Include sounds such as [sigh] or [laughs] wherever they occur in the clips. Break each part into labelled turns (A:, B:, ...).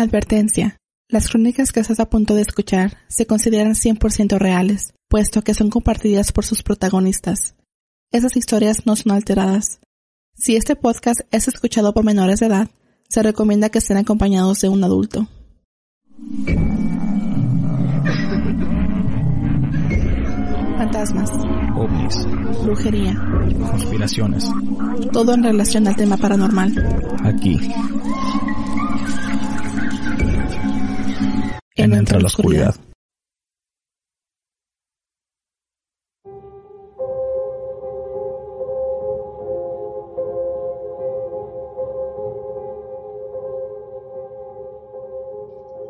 A: Advertencia. Las crónicas que estás a punto de escuchar se consideran 100% reales, puesto que son compartidas por sus protagonistas. Esas historias no son alteradas. Si este podcast es escuchado por menores de edad, se recomienda que estén acompañados de un adulto. Fantasmas,
B: ovnis,
A: brujería,
B: conspiraciones,
A: todo en relación al tema paranormal.
B: aquí,
A: En
B: en Entre la Oscuridad.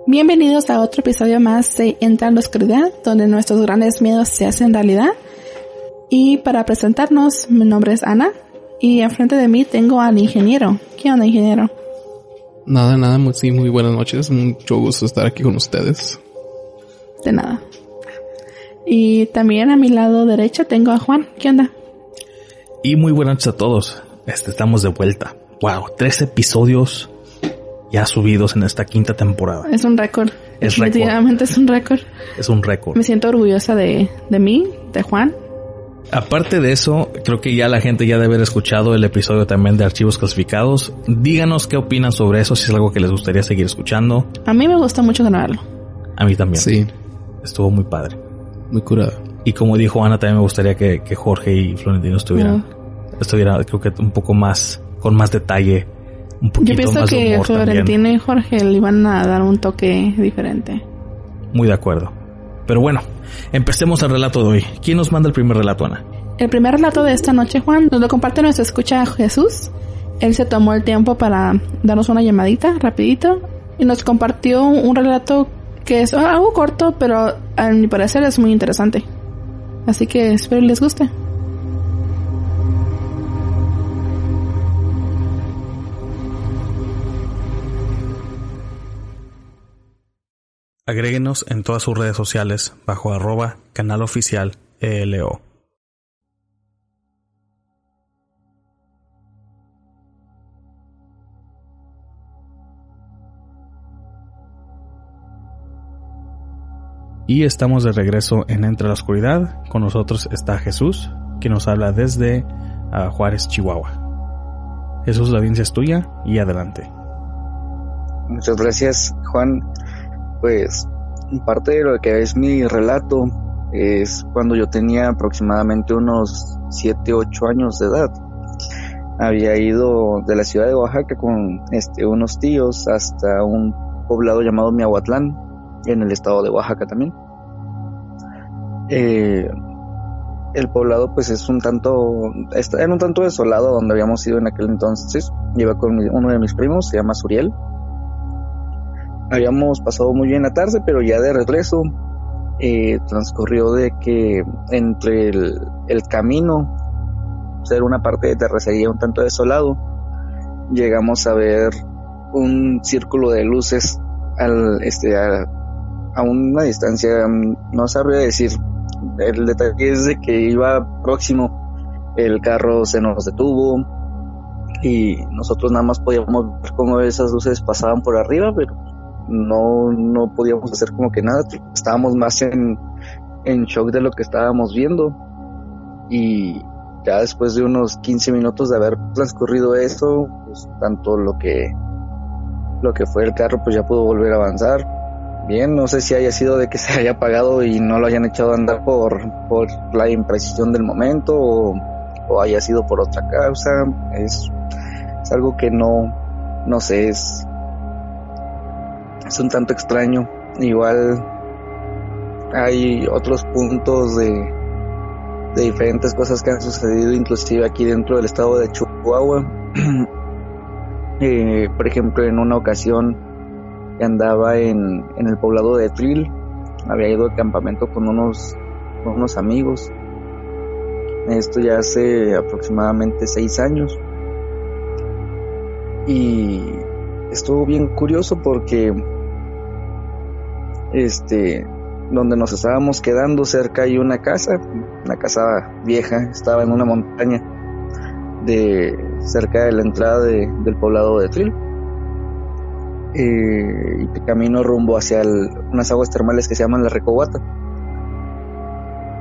A: Bienvenidos a otro episodio más de Entra en la Oscuridad, donde nuestros grandes miedos se hacen realidad. Y para presentarnos, mi nombre es Ana y enfrente de mí tengo al ingeniero. ¿Qué onda, ingeniero?
C: Nada, nada, muy, sí, muy buenas noches. Mucho gusto estar aquí con ustedes.
A: De nada. Y también a mi lado derecho tengo a Juan. ¿Qué onda?
B: Y muy buenas noches a todos. Este, estamos de vuelta. Wow, tres episodios ya subidos en esta quinta temporada.
A: Es un récord.
B: Es récord.
A: Definitivamente es un récord.
B: Es un récord.
A: Me siento orgullosa de, de mí, de Juan.
B: Aparte de eso, creo que ya la gente ya debe haber escuchado el episodio también de archivos clasificados. Díganos qué opinan sobre eso, si es algo que les gustaría seguir escuchando.
A: A mí me gusta mucho grabarlo.
B: A mí también.
C: Sí,
B: Estuvo muy padre.
C: muy curado.
B: Y como dijo Ana, también me gustaría que, que Jorge y Florentino estuvieran,
A: Ah.
B: estuviera, creo que un poco más, con más detalle, un poquito
A: Yo pienso
B: más
A: que. Florentino y Jorge le iban a dar un toque diferente.
B: Muy de acuerdo. Pero bueno, empecemos el relato de hoy. ¿Quién nos manda el primer relato, Ana?
A: El primer relato de esta noche, Juan, nos lo comparte nuestro escucha Jesús. Él se tomó el tiempo para darnos una llamadita rapidito y nos compartió un relato que es algo corto, pero a mi parecer es muy interesante. Así que espero les guste.
B: Agréguenos en todas sus redes sociales bajo arroba canal oficial ELO. Y estamos de regreso en Entre la Oscuridad. Con nosotros está Jesús, que nos habla desde ah, Juárez, Chihuahua. Jesús, la audiencia es tuya y adelante.
D: Muchas gracias, Juan. Pues parte de lo que es mi relato es cuando yo tenía aproximadamente unos 7, 8 años de edad. Había ido de la ciudad de Oaxaca con este, unos tíos hasta un poblado llamado Miahuatlán, en el estado de Oaxaca también. Eh, el poblado pues es un tanto, en un tanto desolado donde habíamos ido en aquel entonces. Iba con uno de mis primos, se llama Suriel. Habíamos pasado muy bien la tarde, pero ya de regreso eh, transcurrió de que entre el, camino, ser una parte de terracería un tanto desolado, llegamos a ver un círculo de luces al, este, a, a una distancia, no sabría decir. El detalle es de que iba próximo, el carro se nos detuvo y nosotros nada más podíamos ver cómo esas luces pasaban por arriba, pero no, no podíamos hacer como que nada, estábamos más en, en shock de lo que estábamos viendo y ya después de unos 15 minutos de haber transcurrido eso, pues tanto lo que lo que fue el carro pues ya pudo volver a avanzar. Bien, no sé si haya sido de que se haya apagado y no lo hayan echado a andar por, por la impresión del momento o, o haya sido por otra causa. Es, es algo que no, no sé, es, es un tanto extraño. Igual hay otros puntos de, de diferentes cosas que han sucedido, inclusive aquí dentro del estado de Chihuahua. [clears throat] Eh, por ejemplo, en una ocasión andaba en, en el poblado de Tril, había ido de campamento con unos, con unos amigos. Esto ya hace aproximadamente seis años. Y estuvo bien curioso porque este donde nos estábamos quedando cerca hay una casa, una casa vieja, estaba en una montaña de cerca de la entrada de- del poblado de Tril. eh, y camino rumbo hacia unas aguas termales que se llaman la Recobata.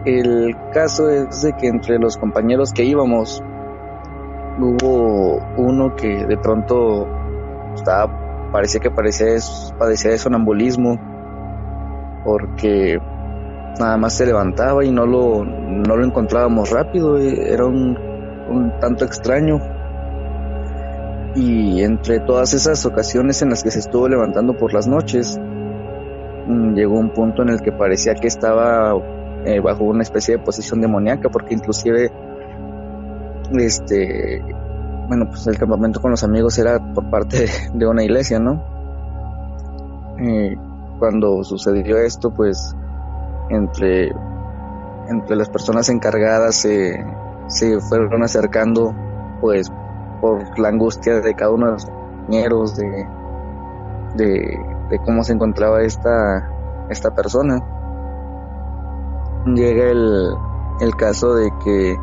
D: El caso es de que entre los compañeros que íbamos hubo uno que de pronto estaba, parecía que parecía, padecía de sonambulismo porque nada más se levantaba y no lo, no lo encontrábamos rápido, era un, un tanto extraño. Y entre todas esas ocasiones en las que se estuvo levantando por las noches, mm, llegó un punto en el que parecía que estaba eh, bajo una especie de posición demoníaca, porque inclusive, este, bueno, pues el campamento con los amigos era por parte [laughs] de una iglesia, ¿no? Eh, cuando sucedió esto, pues entre, entre las personas encargadas se, se fueron acercando, pues por la angustia de cada uno de los compañeros, de, de, cómo se encontraba esta, esta persona. Llega el, el caso de que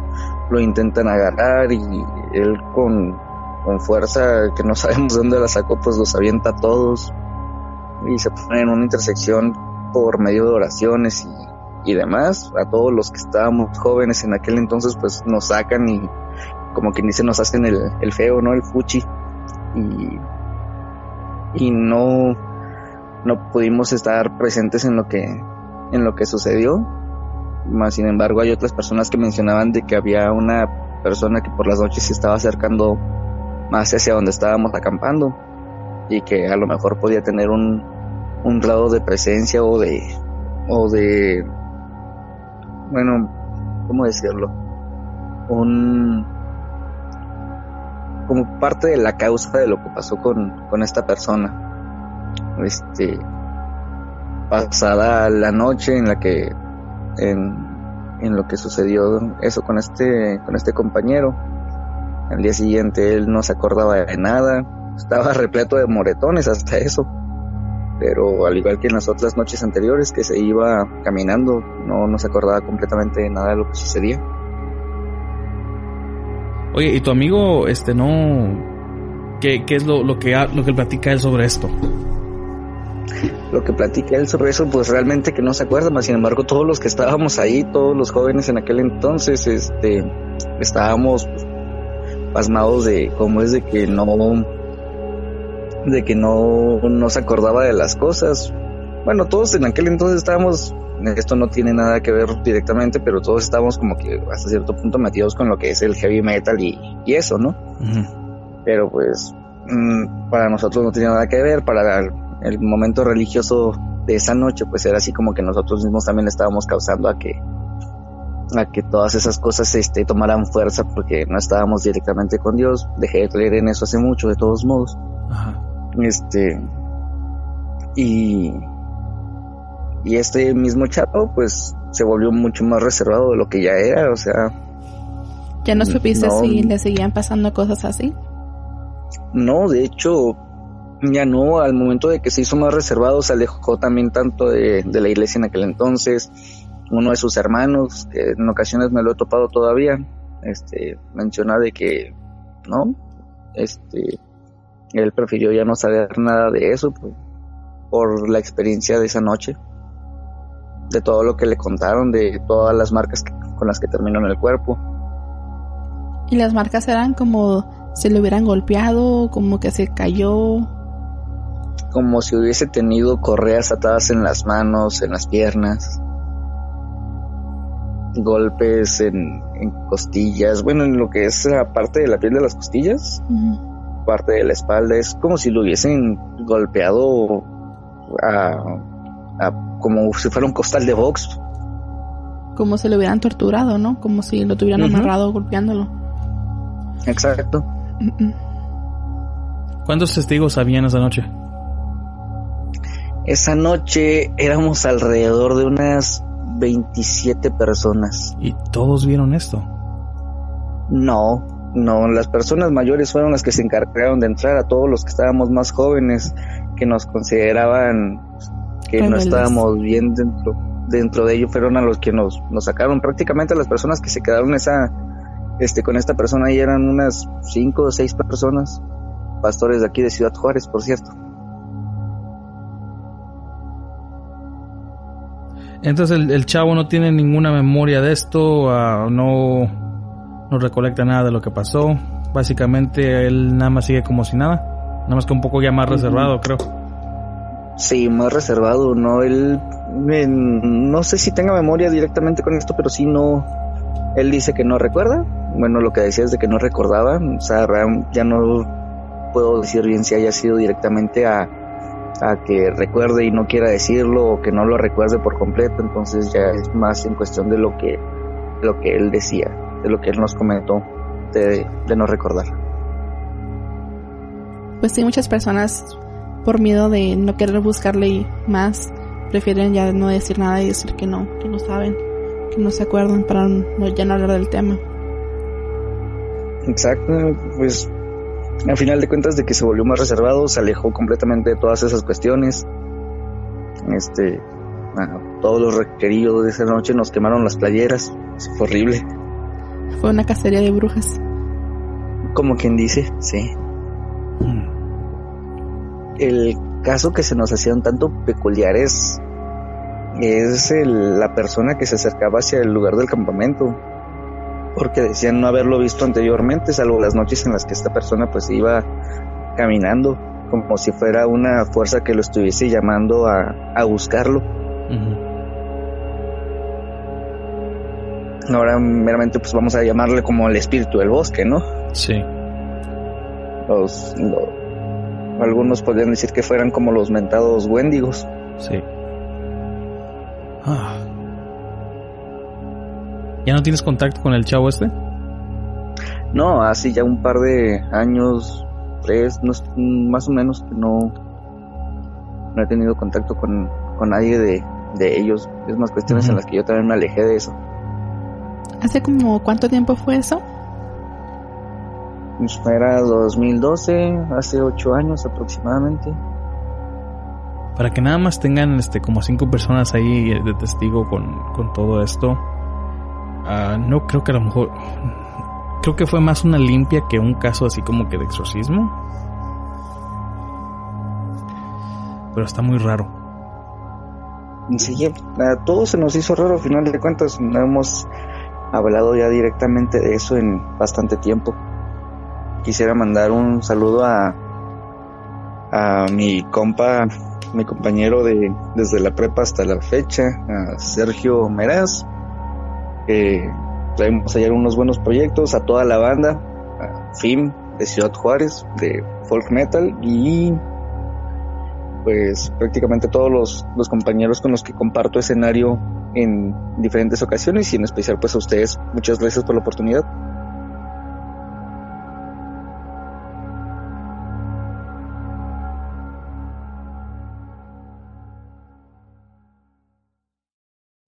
D: lo intentan agarrar y él con, con fuerza que no sabemos [laughs] dónde la sacó, pues los avienta a todos y se pone en una intersección por medio de oraciones y, y demás. A todos los que estábamos jóvenes en aquel entonces, pues nos sacan y como quien dice, nos hacen el, el feo, ¿no? El fuchi. Y, y no, no pudimos estar presentes en lo que, en lo que sucedió. Más sin embargo, hay otras personas que mencionaban de que había una persona que por las noches se estaba acercando más hacia donde estábamos acampando y que a lo mejor podía tener un, un grado de presencia o de o de bueno cómo decirlo un como parte de la causa de lo que pasó con, con esta persona este pasada la noche en la que en, en lo que sucedió eso con este con este compañero al día siguiente él no se acordaba de nada estaba [laughs] repleto de moretones hasta eso. Pero al igual que en las otras noches anteriores que se iba caminando, no, no se acordaba completamente de nada de lo que sucedía.
B: Oye, ¿y tu amigo, este, no... ¿Qué, qué es lo, lo, que, lo que platica él sobre esto?
D: Lo que platica él sobre eso, pues realmente que no se acuerda, más sin embargo todos los que estábamos ahí, todos los jóvenes en aquel entonces, este, estábamos pasmados de cómo es de que no de que no, no se acordaba de las cosas. Bueno, todos en aquel entonces estábamos, esto no tiene nada que ver directamente, pero todos estábamos como que hasta cierto punto metidos con lo que es el heavy metal y, y eso, ¿no? Pero pues mm, para nosotros no tenía nada que ver, para el, momento religioso de esa noche, pues era así como que nosotros mismos también estábamos causando a que a que todas esas cosas este, tomaran fuerza porque no estábamos directamente con Dios. Dejé de creer en eso hace mucho, de todos modos. Ajá. Este. Y. Y este mismo chavo, pues, se volvió mucho más reservado de lo que ya era, o sea.
A: ¿Ya no supiste si le seguían pasando cosas así?
D: No, de hecho, ya no, al momento de que se hizo más reservado, se alejó también tanto de, de, la iglesia en aquel entonces. Uno de sus hermanos, que en ocasiones me lo he topado todavía, este, menciona de que, ¿no? Este, él prefirió ya no saber nada de eso pues, por la experiencia de esa noche, de todo lo que le contaron, de todas las marcas con las que terminó en el cuerpo.
A: ¿Y las marcas eran como si le hubieran golpeado, como que se cayó?
D: Como si hubiese tenido correas atadas en las manos, en las piernas, golpes en, costillas, bueno, en lo que es la parte de la piel de las costillas parte de la espalda. Es como si lo hubiesen golpeado a, como si fuera un costal de box.
A: Como si lo hubieran torturado, ¿no? Como si lo tuvieran amarrado golpeándolo.
D: Exacto.
B: ¿Cuántos testigos habían esa noche?
D: Esa noche éramos alrededor de unas 27 personas.
B: ¿Y todos vieron esto?
D: No, no, las personas mayores fueron las que se encargaron de entrar a todos los que estábamos más jóvenes, que nos consideraban pues, que no estábamos bien dentro, dentro de ello, fueron a los que nos, nos sacaron. Prácticamente las personas que se quedaron esa, este, con esta persona ahí eran unas cinco o seis personas, pastores de aquí de Ciudad Juárez, por cierto.
B: Entonces el, el chavo no tiene ninguna memoria de esto, uh, no no recolecta nada de lo que pasó. Básicamente él nada más sigue como si nada. Nada más que un poco ya más reservado, creo.
D: Sí, más reservado, ¿no? Él, eh, no sé si tenga memoria directamente con esto, pero sí no, él dice que no recuerda. Bueno, lo que decía es de que no recordaba, o sea, ya no puedo decir bien si haya sido directamente a, a que recuerde y no quiera decirlo o que no lo recuerde por completo, entonces ya es más en cuestión de lo que, de lo que él decía, de lo que él nos comentó, de, de no recordar.
A: Pues sí, muchas personas por miedo de no querer buscarle más, prefieren ya no decir nada y decir que no, que no saben, que no se acuerdan para no, ya no hablar del tema.
D: Exacto, pues al final de cuentas de que se volvió más reservado, se alejó completamente de todas esas cuestiones. Este, ah, todos los requeridos de esa noche nos quemaron las playeras, fue horrible.
A: Fue una cacería de brujas.
D: Como quien dice, sí. El caso que se nos hacía un tanto peculiar es, es el- la persona que se acercaba hacia el lugar del campamento. Porque decían no haberlo visto anteriormente, salvo las noches en las que esta persona pues iba caminando, como si fuera una fuerza que lo estuviese llamando a, a buscarlo. Ahora meramente pues vamos a llamarle como el espíritu del bosque, ¿no?
B: Sí.
D: Los, lo- algunos podrían decir que fueran como los mentados wendigos.
B: Sí. Ah. ¿Ya no tienes contacto con el chavo este?
D: No, hace ya un par de años, tres, no, más o menos que no, no he tenido contacto con, con nadie de, de ellos. Es más cuestiones en las que yo también me alejé de eso.
A: ¿Hace como cuánto tiempo fue eso?
D: Pues Era 2012, hace ocho años aproximadamente.
B: Para que nada más tengan este como cinco personas ahí de testigo con, con todo esto. Ah, no creo que a lo mejor. Creo que fue más una limpia que un caso así como que de exorcismo. Pero está muy raro.
D: Sí, a todos se nos hizo raro, al final de cuentas no hemos hablado ya directamente de eso en bastante tiempo. Quisiera mandar un saludo a, a mi compa, mi compañero de desde la prepa hasta la fecha, a Sergio Meraz, que traemos ayer unos buenos proyectos, a toda la banda, a FIM de Ciudad Juárez, de folk metal y pues prácticamente todos los, los compañeros con los que comparto escenario en diferentes ocasiones y en especial pues a ustedes. Muchas gracias por la oportunidad.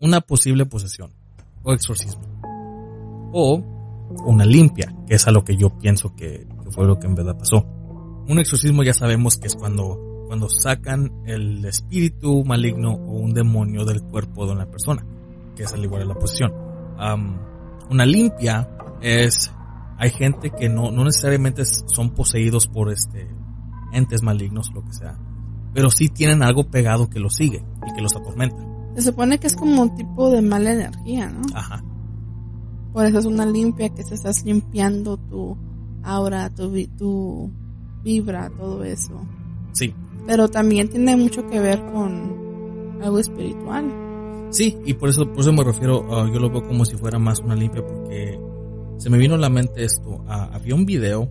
B: Una posible posesión o exorcismo. O una limpia, que es a lo que yo pienso que, fue lo que en verdad pasó. Un exorcismo ya sabemos que es cuando, cuando sacan el espíritu maligno o un demonio del cuerpo de una persona, que es al igual de la posesión. Am, una limpia es, hay gente que no, no necesariamente es- son poseídos por este entes malignos lo que sea, pero sí tienen algo pegado que los sigue y que los atormenta.
A: Se supone que es como un tipo de mala energía, ¿no?
B: Ajá.
A: Por eso es una limpia que se estás limpiando tu aura, tu, tu vibra, todo eso.
B: Sí,
A: Pero también tiene mucho que ver con algo espiritual.
B: sí, y por eso, por eso me refiero, ah, yo lo veo como si fuera más una limpia porque se me vino a la mente esto. Ah, había un video,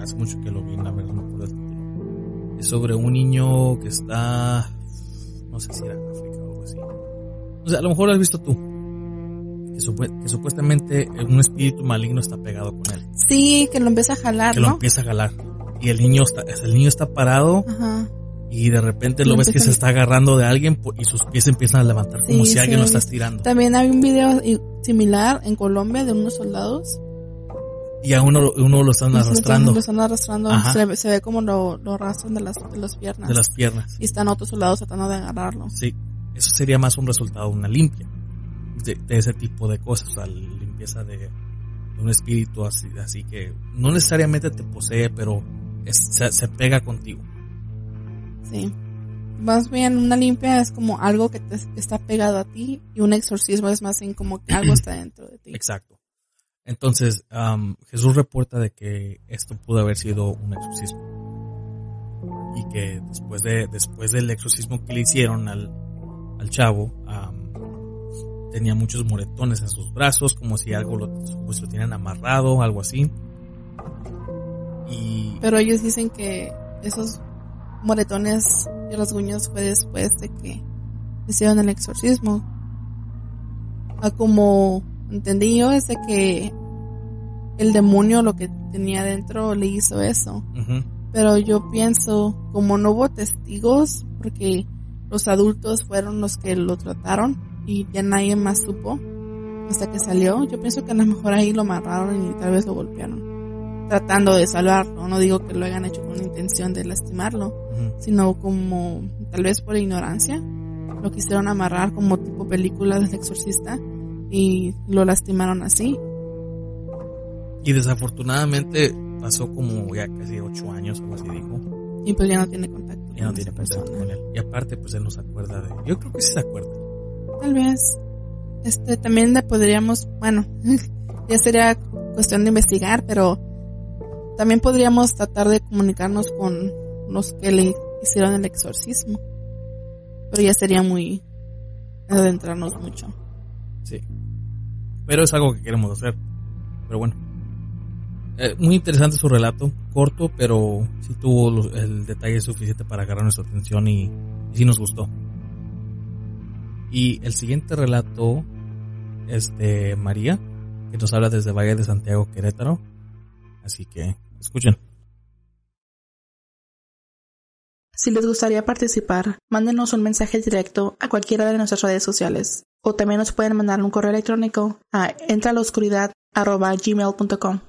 B: hace mucho que lo vi, la verdad no del título. Es sobre un niño que está, no sé si era en África o algo así. O sea, a lo mejor lo has visto tú. Que, supue- que supuestamente un espíritu maligno está pegado con él.
A: Sí, que lo empieza a jalar,
B: Que lo
A: ¿no?
B: empieza a jalar. Y el niño está, el niño está parado
A: Ajá.
B: Y de repente
A: Lo
B: ves que se está agarrando de alguien y sus pies empiezan a levantar como
A: Sí,
B: si alguien
A: sí,
B: lo está estirando.
A: También hay un video similar en Colombia de unos soldados.
B: Y a uno, uno lo están arrastrando
A: Lo están arrastrando. Se, ve- se ve como lo, lo arrastran de las, de las piernas.
B: de las piernas.
A: Y están otros soldados tratando de agarrarlo.
B: Sí, eso sería más un resultado de una limpia. De, de ese tipo de cosas, o sea, limpieza de, de un espíritu así, así que no necesariamente te posee, pero es- se, se pega contigo.
A: Sí. más bien una limpia es como algo que te está pegado a ti y un exorcismo es más bien como que algo está dentro de ti.
B: Exacto. Entonces, Jesús reporta de que esto pudo haber sido un exorcismo. Y que después de, después del exorcismo que le hicieron al, al chavo, tenía muchos moretones en sus brazos, como si algo lo, pues, lo tenían amarrado, algo así. Y...
A: Pero ellos dicen que esos moretones y rasguños fue después de que hicieron el exorcismo. A como entendí yo es de que el demonio lo que tenía dentro le hizo eso. Pero yo pienso, como no hubo testigos, porque los adultos fueron los que lo trataron y ya nadie más supo hasta que salió, yo pienso que a lo mejor ahí lo amarraron y tal vez lo golpearon tratando de salvarlo. No digo que lo hayan hecho con intención de lastimarlo, sino como tal vez por ignorancia. Lo quisieron amarrar como tipo película del exorcista y lo lastimaron así.
B: Y desafortunadamente pasó como ya casi ocho años, o así dijo.
A: Y pues ya no tiene contacto.
B: Ya no tiene contacto con él. Y aparte pues él no se acuerda de... Yo creo que sí se acuerda.
A: Tal vez. Este, también le podríamos, bueno, [laughs] ya sería cuestión de investigar, pero también podríamos tratar de comunicarnos con los que le hicieron el exorcismo. Pero ya sería muy adentrarnos mucho.
B: Sí. Pero es algo que queremos hacer. Pero bueno. Eh, muy interesante su relato, corto, pero sí tuvo el detalle suficiente para agarrar nuestra atención y, y sí nos gustó. Y el siguiente relato es de María, que nos habla desde Valle de Santiago, Querétaro. Así que Escuchen.
A: Si les gustaría participar, mándenos un mensaje directo a cualquiera de nuestras redes sociales. O también nos pueden mandar un correo electrónico a entraloscuridad.gmail.com.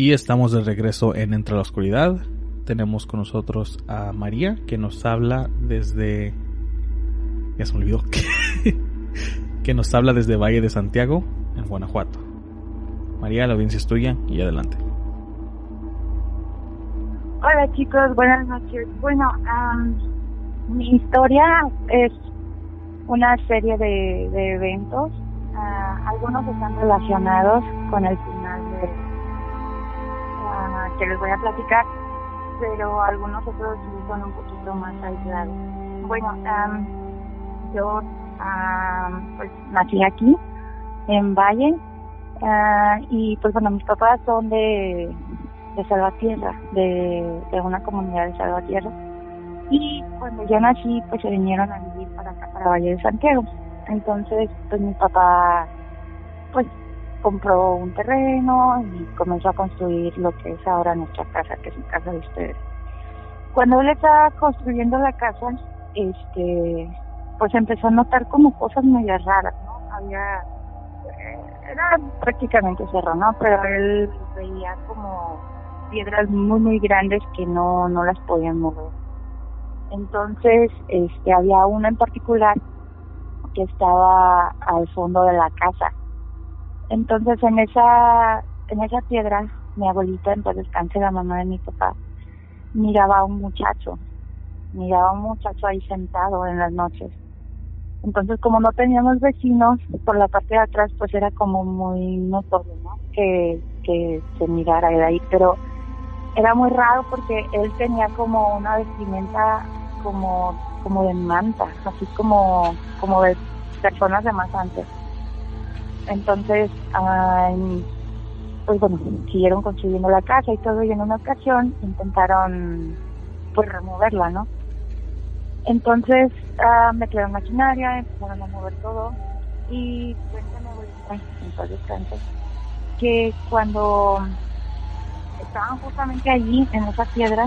B: Y estamos de regreso en Entre la Oscuridad. Tenemos con nosotros a María, que nos habla desde... Ya se me olvidó. [laughs] que nos habla desde Valle de Santiago, en Guanajuato. María, la audiencia es tuya y adelante.
E: Hola chicos, buenas noches. Bueno, mi historia es una serie de, eventos. Ah, algunos están relacionados con el final de que les voy a platicar, pero algunos otros son un poquito más aislados. Bueno, yo pues nací aquí, en Valle, ah, y pues bueno, mis papás son de, de Salvatierra, de, de una comunidad de Salvatierra. Y cuando yo nací, pues se vinieron a vivir para para Valle de Santiago. Entonces, pues mi papá, pues compró un terreno y comenzó a construir lo que es ahora nuestra casa, que es la casa de ustedes. Cuando él estaba construyendo la casa, este, pues empezó a notar como cosas muy raras, ¿no? Había, eh, era prácticamente cerro, ¿no? Pero él veía como piedras muy, muy grandes que no, no las podían mover. Entonces, este, había una en particular que estaba al fondo de la casa entonces en esa, en esa piedra, mi abuelita, entonces descanse la mamá de mi papá, miraba a un muchacho, miraba a un muchacho ahí sentado en las noches. Entonces como no teníamos vecinos, por la parte de atrás pues era como muy notorio, ¿no? Que, que se mirara de ahí, pero era muy raro porque él tenía como una vestimenta como, como de manta, así como, como de personas de más antes. Entonces, pues bueno, siguieron construyendo la casa y todo, y en una ocasión intentaron pues removerla, ¿no? Entonces uh, metieron maquinaria, empezaron a mover todo y cuéntame entonces que cuando estaban justamente allí en esa piedra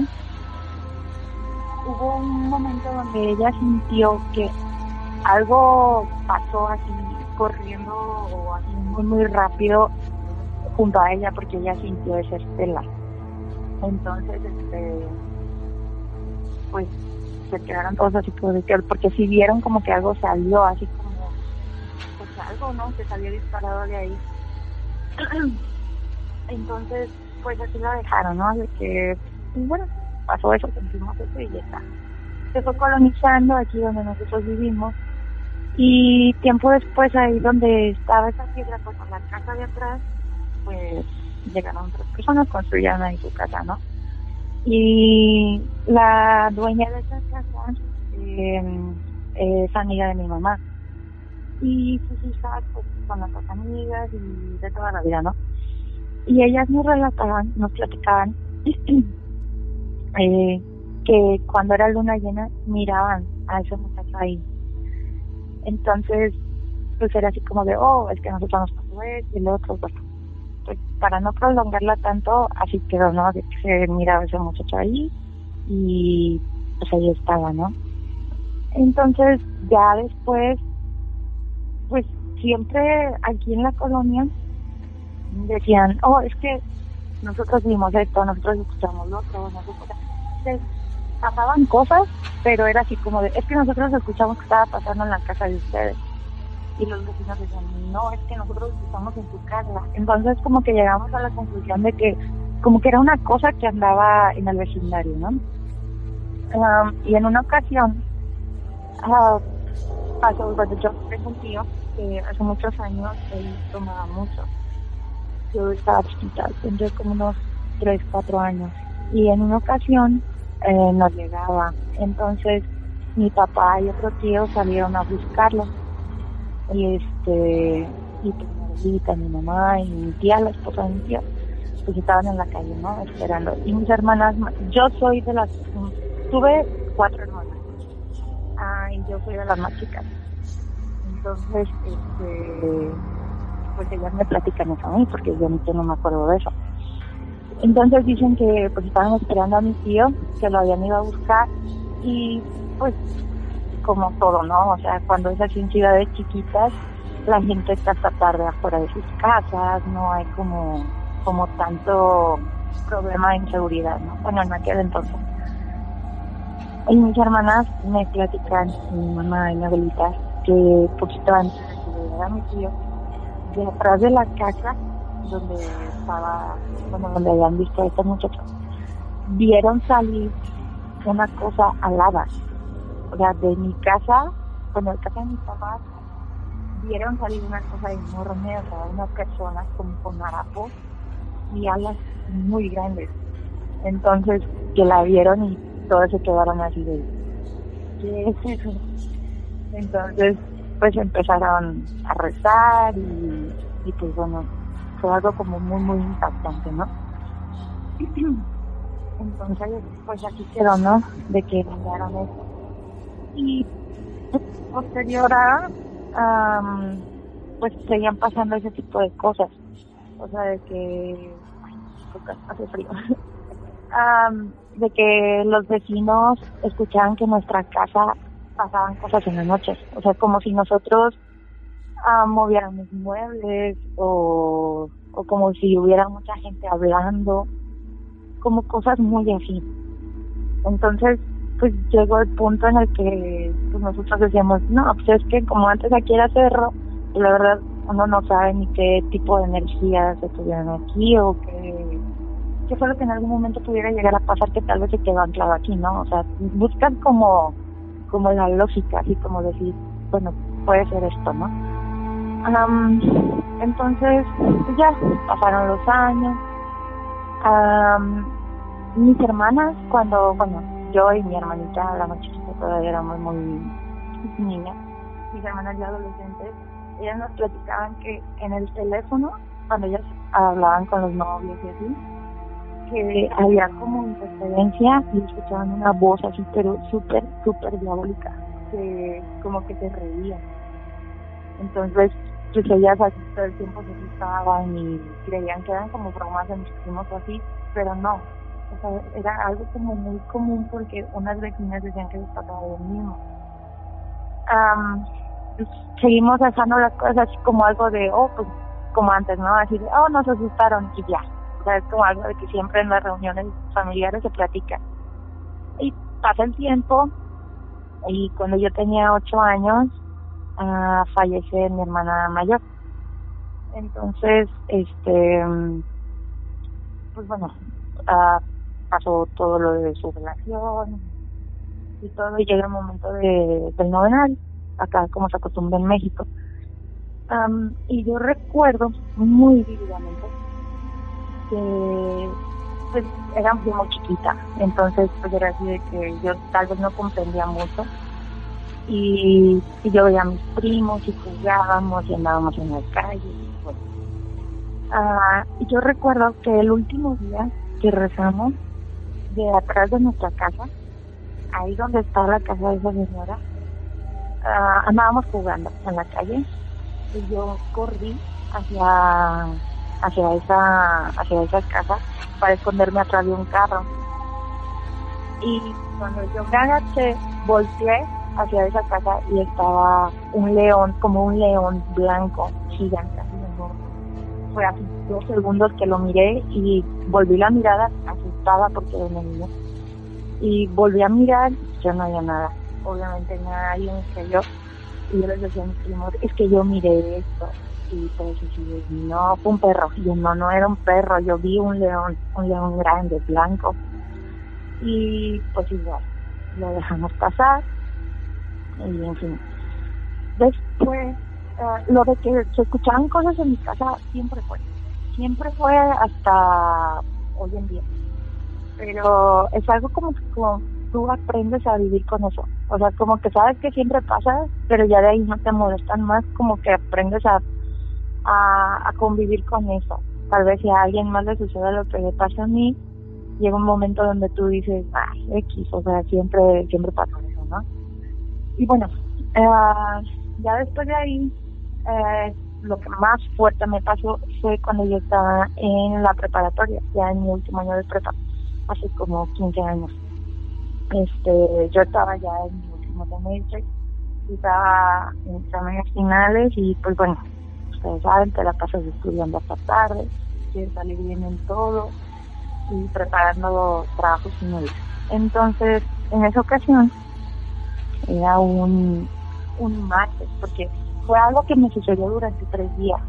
E: hubo un momento donde ella sintió que algo pasó así corriendo o así muy, rápido junto a ella porque ella sintió esa estela. Entonces, este, pues se quedaron todos así porque si vieron como que algo salió, así como, pues algo, ¿no? Que salió disparado de ahí. [clears throat] Entonces, pues así lo dejaron, ¿no? De que, pues, bueno, pasó eso, sentimos eso y ya está. Se fue colonizando aquí donde nosotros vivimos y tiempo después ahí donde estaba esa piedra, pues en la casa de atrás, pues llegaron otras personas, construyeron ahí su casa, ¿no? Y la dueña de esa casa eh, es amiga de mi mamá. Y sus hijas pues, son las amigas y de toda la vida, ¿no? Y ellas nos relataban, nos platicaban [clears throat] eh, que cuando era luna llena miraban a ese muchacho ahí. Entonces, pues era así como de, oh, es que nosotros nos pasó esto y lo otro, pues pues para no prolongarla tanto, así quedó, ¿no? Que se miraba ese muchacho ahí y pues ahí estaba, ¿no? Entonces ya después, pues siempre aquí en la colonia decían, oh, es que nosotros vimos esto, nosotros escuchamos lo otro, nosotros... pasaban cosas, pero era así como de, es que nosotros escuchamos que estaba pasando en la casa de ustedes y los vecinos decían, no, es que nosotros estamos en tu casa. Entonces como que llegamos a la conclusión de que como que era una cosa que andaba en el vecindario, ¿no? y en una ocasión uh, pasó, yo tengo un tío que hace muchos años él tomaba mucho. Yo estaba chiquita, tendría como unos 3, 4 años. Y en una ocasión eh, nos llegaba. Entonces mi papá y otro tío salieron a buscarlo y este y mi abuelita, mi mamá y mi tía, la esposa de mi tía, pues estaban en la calle, ¿no? Esperando. Y mis hermanas, yo soy de las, tuve cuatro hermanas, ah, y yo soy de las más chicas. Entonces, este, pues ellas me platican eso a mí, porque yo no me acuerdo de eso. Entonces dicen que pues estaban esperando a mi tío, que lo habían ido a buscar, y pues como todo, ¿no? O sea, cuando es así en ciudades chiquitas, la gente está hasta tarde afuera de sus casas, no hay como, como tanto problema de inseguridad, ¿no? Bueno, en aquel entonces. Y mis hermanas me platican, mi mamá y mi abuelita, que poquito antes de que llegara mi tío, de atrás de la casa donde estaba, bueno, donde habían visto a este muchacho, vieron salir una cosa alada o sea, de mi casa, cuando el casa de mis papás, vieron salir una cosa enorme, o sea, unas personas como con harapos y alas muy grandes. Entonces, que la vieron y todos se quedaron así de, ¿qué es eso? Entonces, pues empezaron a rezar y, y pues bueno, fue algo como muy, muy impactante, ¿no? Entonces, pues aquí quedó, ¿no? De que miraron eso y posterior a pues seguían pasando ese tipo de cosas o sea de que hace frío [laughs] de que los vecinos escuchaban que en nuestra casa pasaban cosas en las noches o sea como si nosotros moviéramos muebles o, o como si hubiera mucha gente hablando como cosas muy así entonces pues llegó el punto en el que pues nosotros decíamos, no, pues es que como antes aquí era cerro, pues la verdad uno no sabe ni qué tipo de energías estuvieron aquí o qué, qué fue lo que en algún momento pudiera llegar a pasar que tal vez se quedó anclado aquí, ¿no? O sea, buscan como, como la lógica, así como decir, bueno, puede ser esto, ¿no? Entonces, pues ya pasaron los años. mis hermanas, cuando, bueno, yo y mi hermanita, la más chiquita, todavía éramos muy niñas, mis hermanas ya adolescentes, ellas nos platicaban que en el teléfono, cuando ellas hablaban con los novios y así, que había como interferencia y escuchaban una voz así, pero súper, súper diabólica, que como que se reía. Entonces, pues ellas así todo el tiempo se asustaban y creían que eran como bromas de mis o así, pero no, o sea, era algo como muy común porque unas vecinas decían que les pasaba lo mismo. Pues, seguimos dejando las cosas así como algo de, oh, pues como antes, ¿no? Así de, oh, nos asustaron y ya. O sea, es como algo de que siempre en las reuniones familiares se platica. Y pasa el tiempo y cuando yo tenía ocho años fallece mi hermana mayor. Entonces, este, pues bueno, uh, pasó todo lo de su relación y todo y llega el momento de, del novenal, acá como se acostumbra en México. Um, y yo recuerdo muy vividamente que pues era muy chiquita, entonces pues era así de que yo tal vez no comprendía mucho y, y yo veía a mis primos y jugábamos y andábamos en la calle. Pues. Uh, y yo recuerdo que el último día que rezamos de atrás de nuestra casa, ahí donde está la casa de esa señora, uh, andábamos jugando en la calle y yo corrí hacia hacia esa hacia esa casa para esconderme atrás de un carro y cuando yo me agaché volteé hacia esa casa y estaba un león como un león blanco gigante fue así dos segundos que lo miré y volví la mirada asustada porque era y volví a mirar ya no había nada obviamente nadie me creyó y yo les decía a mis primos, es que yo miré esto. Y todos decían, no, fue un perro. Y yo, no, no era un perro, yo vi un león, un león grande, blanco. Y pues igual, lo dejamos pasar. Y en fin. Después, uh, lo de que se escuchaban cosas en mi casa siempre fue. Siempre fue hasta hoy en día. Pero es algo como que como tú aprendes a vivir con eso. O sea, como que sabes que siempre pasa, pero ya de ahí no te molestan más, como que aprendes a, a, convivir con eso. Tal vez si a alguien más le sucede lo que le pasa a mí, llega un momento donde tú dices, ah, X, o sea, siempre, siempre pasa eso, ¿no? Y bueno, eh, ya después de ahí, eh, lo que más fuerte me pasó fue cuando yo estaba en la preparatoria, ya en mi último año de prepa, hace como 15 años. Este yo estaba ya en mi último semestre estaba en exámenes finales y pues bueno ustedes saben te la pasas estudiando hasta tarde quieres salir bien en todo y preparando trabajos finales entonces en esa ocasión era un un martes porque fue algo que me sucedió durante tres días.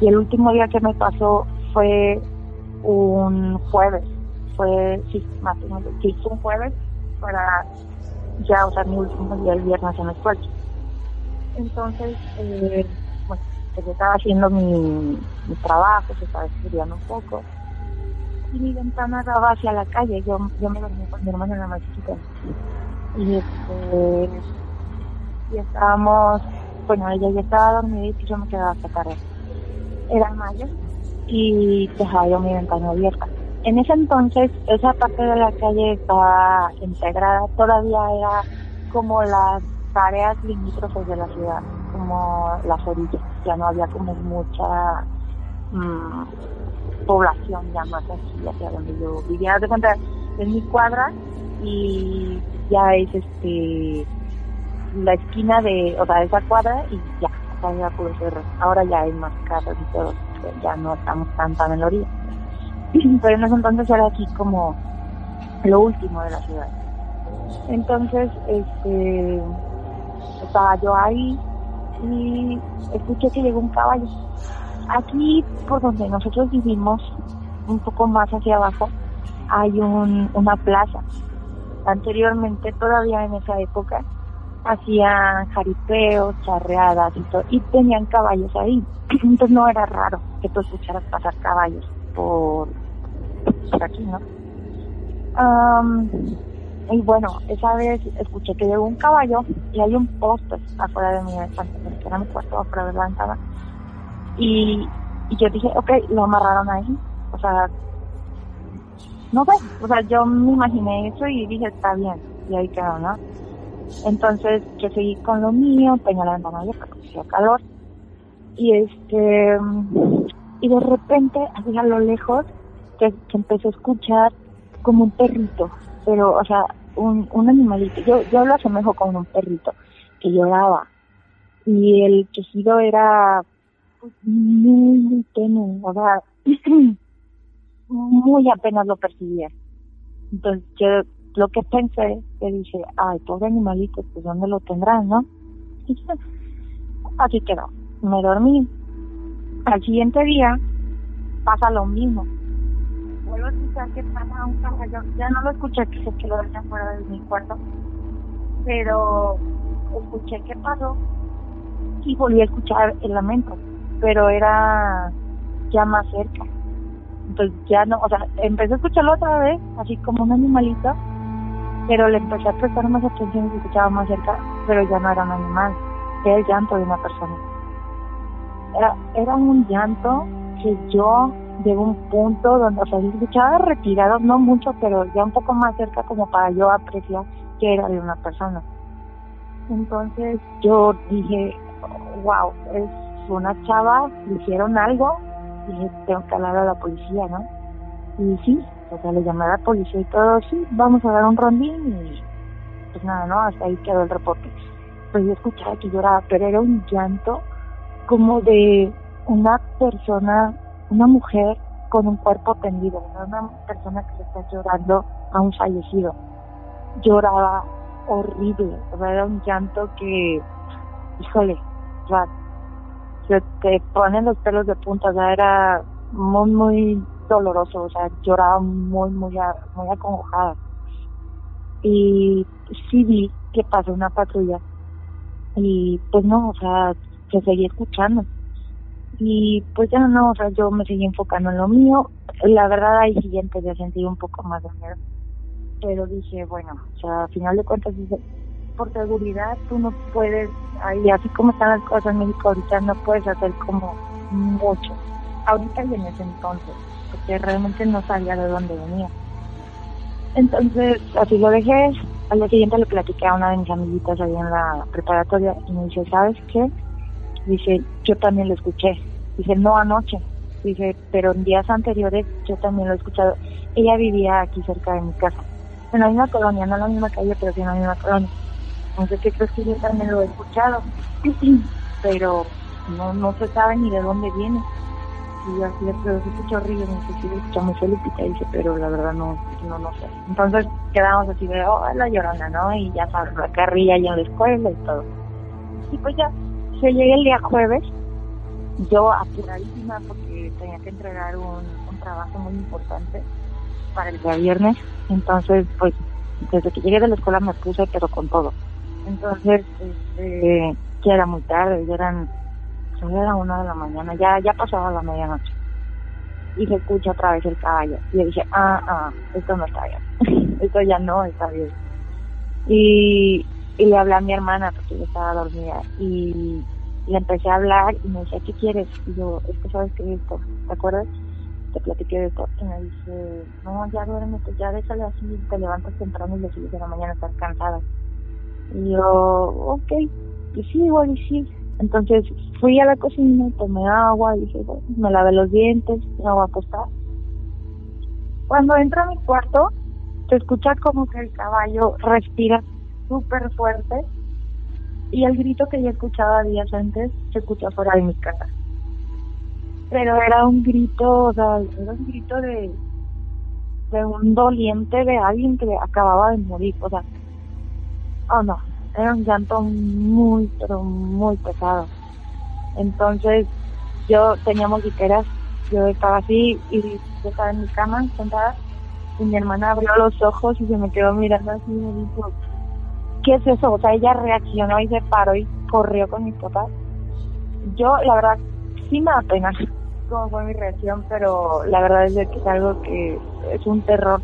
E: Y el último día que me pasó fue un jueves fue sí más o menos sí, un jueves para ya, o sea, mi último día el viernes en la escuela. Entonces, eh, bueno, pues yo estaba haciendo mi, mi trabajo, se estaba estudiando un poco, y mi ventana daba hacia la calle, yo, yo me dormí con mi hermana en la más Y este, estábamos, bueno, ella ya estaba dormida y yo me quedaba hasta tarde. Era mayo y dejaba yo mi ventana abierta en ese entonces, esa parte de la calle estaba integrada, todavía era como las áreas limítrofes de la ciudad, como las orillas, ya no había como mucha mmm, población ya más así hacia donde yo vivía. De cuenta, en mi cuadra y ya es este la esquina de, o sea, esa cuadra y ya, acá ya pudo ser, ahora ya hay más casas y todo, ya no estamos tan tan en la orilla [clears throat] pero en ese entonces era aquí como lo último de la ciudad. Entonces, este, estaba yo ahí y escuché que llegó un caballo. Aquí, por donde nosotros vivimos, un poco más hacia abajo, hay un, una plaza. Anteriormente, todavía en esa época, hacían jaripeos, charreadas y todo, y tenían caballos ahí. [clears throat] Entonces no era raro que tú escucharas pasar caballos por, por aquí, ¿no? y bueno, esa vez escuché que llegó un caballo y hay un poste afuera de mi que era mi cuarto afuera de la ventana. Y, y yo dije, ok, lo amarraron ahí. O sea, no sé, o sea, yo me imaginé eso y dije, está bien, y ahí quedó, ¿no? Entonces yo seguí con lo mío, tenía la ventana abierta porque hacía calor. Y este, y de repente, así a lo lejos, que, que empecé a escuchar como un perrito, pero, o sea, un, un animalito. Yo, yo lo asemejo con un perrito que lloraba. Y el quejido era pues, muy, muy tenue, o sea, [clears throat] muy apenas lo percibía. Entonces yo lo que pensé, que dije, ay, pobre animalito, pues ¿dónde lo tendrán, no? Y así quedó. Me dormí. Al siguiente día pasa lo mismo. Vuelvo a escuchar que pasa un caballo. Ya no lo escuché, que se quedó allá afuera de mi cuarto. Pero escuché qué pasó y volví a escuchar el lamento. Pero era ya más cerca. Entonces ya no, o sea, empecé a escucharlo otra vez, así como un animalito, pero le empecé a prestar más atención y se escuchaba más cerca, pero ya no era un animal, era el llanto de una persona. Era, era un llanto que yo de un punto donde, o sea, se escuchaba retirado, no mucho, pero ya un poco más cerca como para yo apreciar que era de una persona. Entonces yo dije, wow, es una chava, le hicieron algo, dije, tengo que hablar a la policía, ¿no? Y sí, o sea, le llamé a la policía y todo, sí, vamos a dar un rondín y pues nada, ¿no? Hasta ahí quedó el reporte. Pues yo escuchaba que lloraba, pero era un llanto como de una persona, una mujer con un cuerpo tendido, ¿no? una persona que se está llorando a un fallecido. Lloraba horrible, era un llanto que, híjole, o se te ponen los pelos de punta, o sea, era muy, muy doloroso, o sea, lloraba muy, muy, muy acongojada. Y sí vi que pasó una patrulla y pues no, o sea, se seguía escuchando. Y pues ya no, o sea, yo me seguí enfocando en lo mío. La verdad, ahí siguiente ya sentí un poco más de miedo. Pero dije, bueno, o sea, al final de cuentas, por seguridad, tú no puedes, ahí así como están las cosas en México ahorita, no puedes hacer como mucho. Ahorita y en ese entonces, porque realmente no sabía de dónde venía. Entonces, así lo dejé. Al día siguiente le platiqué a una de mis amiguitas ahí en la preparatoria y me dice, ¿sabes qué? Dice, yo también lo escuché. Dice, no anoche. Dice, pero en días anteriores yo también lo he escuchado. Ella vivía aquí cerca de mi casa. En la misma colonia, no en la misma calle, pero sí en la misma colonia. Entonces, ¿qué crees que yo también lo he escuchado? [clears throat] pero no, no se sabe ni de dónde viene. Y yo así, pero se escucha horrible, me dice, sí, lo escucha muy Lupita, dice, pero la verdad no, no, no sé. Entonces quedamos así de, oh, la llorona, ¿no? Y ya sabes, la carrilla ya en la escuela y todo. Y pues ya, se llegué el día jueves, yo apuradísima porque tenía que entregar un, un trabajo muy importante para el día viernes. Entonces, pues, desde que llegué de la escuela me puse, pero con todo. Entonces, este, ya era muy tarde, ya eran ya era una de la mañana, ya, ya pasaba la medianoche. Y se escucha otra vez el caballo. Y le dije, ah, ah, esto no está bien. [laughs] esto ya no está bien. Y, y le hablé a mi hermana porque yo estaba dormida. Y le empecé a hablar y me decía, ¿qué quieres? Y yo, es que sabes que esto, ¿te acuerdas? Te platiqué de esto. Y me dice, no, ya duérmete, ya déjale así, te levantas temprano y le sigues de la mañana, estás cansada. Y yo, ok, y sí, igual y sí. Entonces fui a la cocina, tomé agua, dije, me lavé los dientes, me voy a acostar. Cuando entro a mi cuarto, se escucha como que el caballo respira súper fuerte y el grito que ya escuchaba días antes se escucha fuera de mi casa. Pero era un grito, o sea, era un grito de, de un doliente de alguien que acababa de morir, o sea, oh no, era un llanto muy, pero muy pesado. Entonces, yo tenía mosquiteras, yo estaba así y yo estaba en mi cama sentada y mi hermana abrió los ojos y se me quedó mirando así y me dijo, ¿qué es eso? O sea, ella reaccionó y se paró y corrió con mis papás. Yo, la verdad, sí me da pena cómo fue mi reacción, pero la verdad es que es algo que es un terror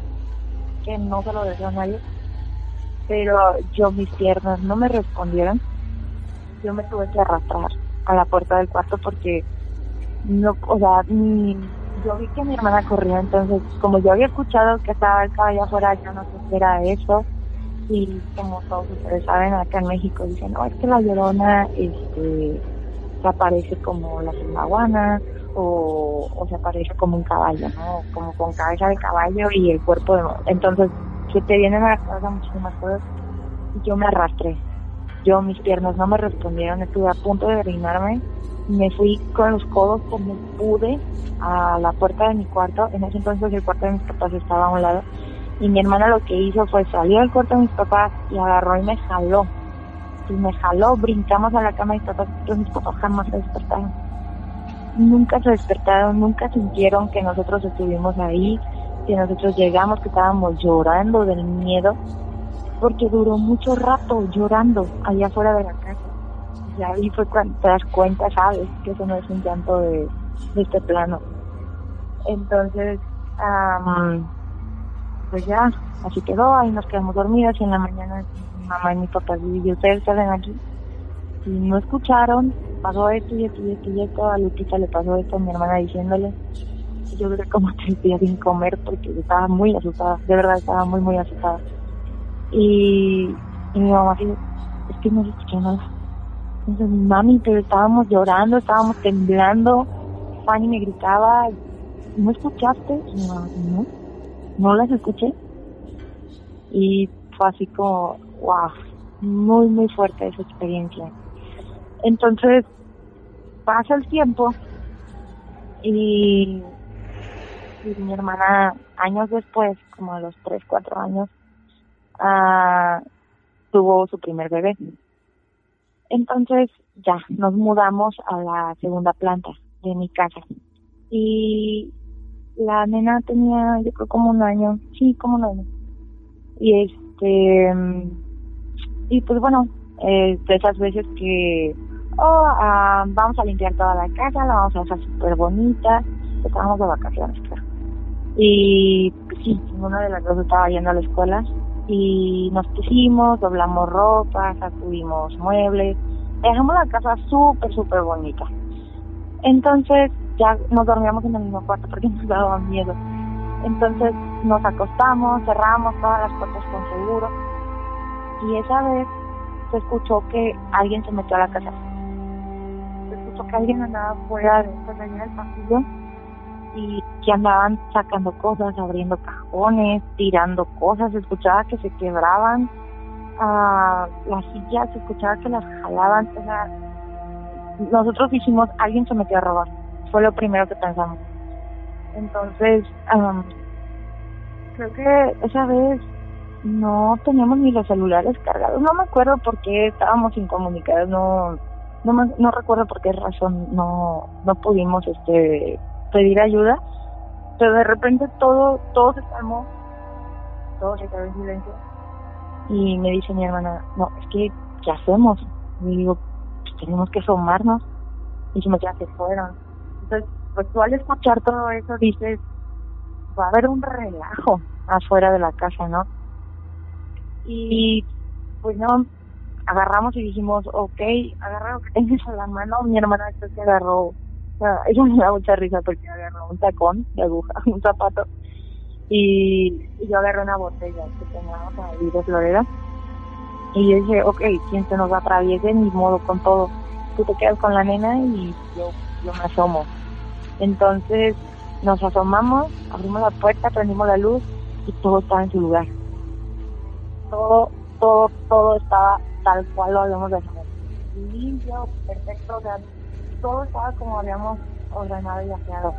E: que no se lo deseo a nadie pero yo mis piernas no me respondieron. Yo me tuve que arrastrar a la puerta del cuarto porque no, o sea, ni, yo vi que mi hermana corría, entonces como yo había escuchado que estaba el caballo afuera, yo no sé si era eso. Y como todos ustedes saben, acá en México dicen, no, es que la llorona este, se aparece como la zumbaguana o, o se aparece como un caballo, ¿no? Como con cabeza de caballo y el cuerpo de... Entonces que te vienen a la cabeza muchísimas cosas. Y yo me arrastré. Yo, mis piernas no me respondieron, estuve a punto de orinarme. Me fui con los codos como pude a la puerta de mi cuarto. En ese entonces el cuarto de mis papás estaba a un lado. Y mi hermana lo que hizo fue salir al cuarto de mis papás y agarró y me jaló. Y me jaló, brincamos a la cama de mis papás, pero mis papás jamás se despertaron. Nunca se despertaron, nunca sintieron que nosotros estuvimos ahí, que nosotros llegamos, que estábamos llorando del miedo, porque duró mucho rato llorando allá afuera de la casa. Y ahí fue cuando te das cuenta, sabes, que eso no es un llanto de, de este plano. Entonces, am, pues ya, así quedó, ahí nos quedamos dormidas y en la mañana mi mamá y mi papá y ustedes salen aquí. Y no escucharon, pasó esto y esto y esto y esto, a Lupita le pasó esto, a mi hermana diciéndole. Yo duré como tres días sin comer porque yo estaba muy asustada, de verdad estaba muy, muy asustada. Y, mi mamá dijo, es que no se escuchó nada. Entonces, mami, pero estábamos llorando, estábamos temblando. Fanny me gritaba, ¿no escuchaste? No, no las escuché. Y fue así como, wow, muy, muy fuerte esa experiencia. Entonces, pasa el tiempo y, y mi hermana, años después, como a los 3, 4 años, ah, tuvo su primer bebé. Entonces ya nos mudamos a la segunda planta de mi casa. Y la nena tenía, yo creo, como un año, sí, como un año. Y este, mm, y pues bueno, eh, de esas veces que, oh, ah, vamos a limpiar toda la casa, la vamos a hacer súper bonita, estábamos de vacaciones, claro. Y sí, ninguna de las dos estaba yendo a la escuela y nos pusimos, doblamos ropa, sacudimos muebles, dejamos la casa súper, súper bonita. Entonces ya nos dormíamos en el mismo cuarto porque [laughs] nos daba miedo. Entonces nos acostamos, cerramos todas las puertas con seguro y esa vez se escuchó que alguien se metió a la casa. Se escuchó que alguien andaba fuera de esta del pasillo y que andaban sacando cosas, abriendo cajones, tirando cosas, se escuchaba que se quebraban ah, las sillas, se escuchaba que las jalaban, o sea, nosotros dijimos, alguien se metió a robar, fue lo primero que pensamos. Entonces, am, creo que esa vez no teníamos ni los celulares cargados, no me acuerdo por qué estábamos incomunicados, no no, no recuerdo por qué razón no no pudimos este pedir ayuda, pero de repente todo todo se calmó, todo se quedó en silencio y me dice mi hermana, no, es que ¿qué hacemos? Y digo, pues tenemos que asomarnos y se me ya se fueron. Entonces, pues tú al escuchar todo eso dices, va a haber un relajo afuera de la casa, ¿no? Y pues no, agarramos y dijimos, ok, agarra lo que tengas a la mano. Mi hermana creo que agarró, sea, ella me da mucha risa porque agarró un tacón de aguja, [laughs] un zapato, y, yo agarré una botella que teníamos ahí de florera. Y yo dije, ok, quien se nos atraviese, ni modo con todo. Tú te quedas con la nena y yo, yo me asomo. Entonces nos asomamos, abrimos la puerta, prendimos la luz y todo estaba en su lugar. Todo, todo, todo estaba tal cual lo habíamos dejado. Limpio, perfecto, o todo estaba como habíamos ordenado y aseado.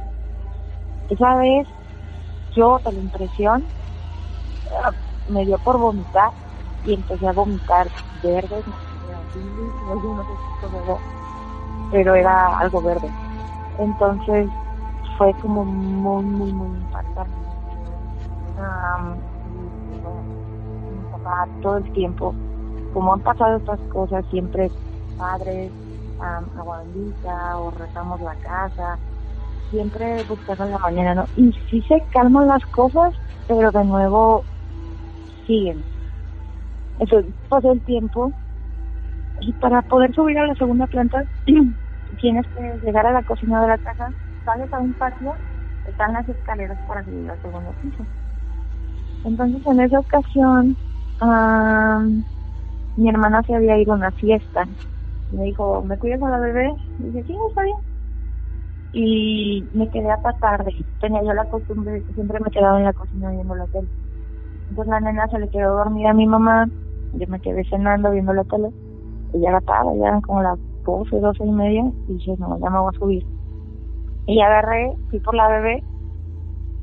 E: Esa vez yo, de la impresión, eh, me dio por vomitar y empecé a vomitar verdes, no sé, luego, pero era algo verde. Entonces fue como muy, muy, muy impactante. Papá todo el tiempo, como han pasado estas cosas, siempre padres, um, abuelita o rezamos la casa, siempre buscando la manera, ¿no? Y sí se calman las cosas, pero de nuevo siguen. Entonces pasó el tiempo y para poder subir a la segunda planta [clears throat] tienes que llegar a la cocina de la casa, sales a un patio, están las escaleras para subir al segundo piso. Entonces en esa ocasión ah, mi hermana se había ido a una fiesta me dijo, ¿me cuidas a la bebé? Y dije, sí, está bien. Y me quedé hasta tarde. Tenía yo la costumbre siempre me quedaba en la cocina viendo la tele. Entonces la nena se le quedó dormida a mi mamá, yo me quedé cenando viendo la tele. Y ya era tarde, ya eran como las 12, 12 y media, y dije, no, ya me voy a subir. Y agarré, fui por la bebé,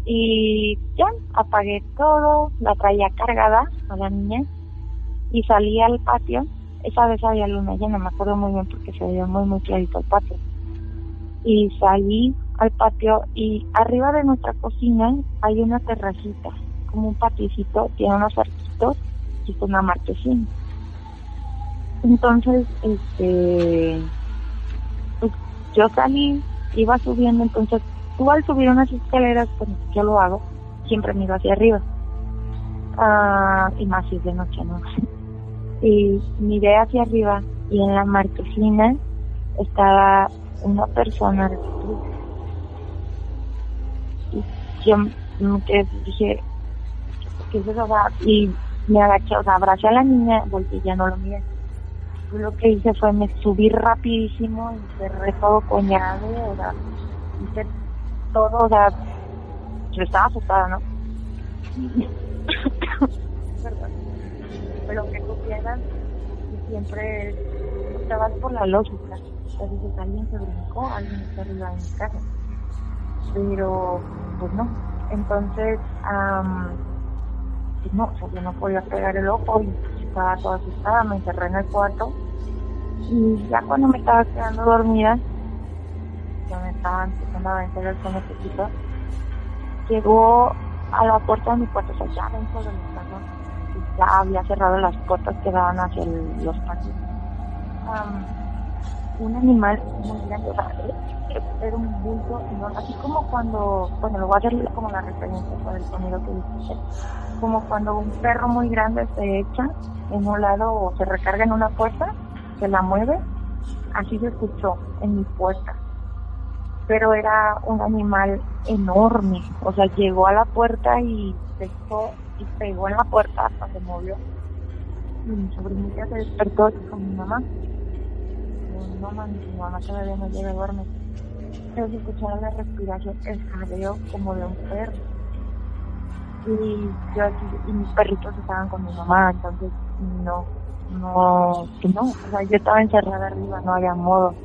E: Y ya, apagué todo, la traía cargada a la niña y salí al patio. Esa vez había luna no me acuerdo muy bien porque se veía muy, muy clarito el patio. Y salí al patio y arriba de nuestra cocina hay una terracita, como un paticito, tiene unos arquitos y es una marquesina. Entonces, este, pues yo salí, iba subiendo, entonces tú al subir unas escaleras, pues yo lo hago, siempre miro hacia arriba. Ah, y más si es de noche, ¿no? Y miré hacia arriba y en la marquesina estaba una persona y yo dije ¿qué es eso? y me agaché, o sea, abracé a la niña, volví ya no lo miré. lo que hice fue me subí rapidísimo y cerré todo coñado, o sea, hice todo, o sea, yo estaba asustada, ¿no? [coughs] Perdón. Pero que tú que siempre te vas por la lógica. Sea, dices, alguien se brincó, alguien está arriba de mi casa. Pero, pues no. Entonces, um, pues no, o sea, yo no podía pegar el ojo y estaba toda asustada, me encerré en el cuarto. Y ya cuando me estaba quedando dormida, ya me estaba empezando a vencer el sueño poquito, llegó a la puerta de mi cuarto, o sea, ya dentro de mi y ya había cerrado las puertas que daban hacia los patios. un animal muy grande, o era un bulto así como cuando, bueno, lo voy a hacer como la referencia por el sonido que dice, como cuando un perro muy grande se echa en un lado o se recarga en una puerta, se la mueve, así se escuchó en mi puerta pero era un animal enorme, o sea, llegó a la puerta y dejó y pegó en la puerta hasta se movió. Y mi sobrinita se despertó dijo, mi mamá, no mami, mi mamá todavía no llega a dormir. Pero se escuchaba la respiración, el jadeo como de un perro. Y yo aquí, y mis perritos estaban con mi mamá, entonces no, no, no, o sea, yo estaba encerrada arriba, no había modo.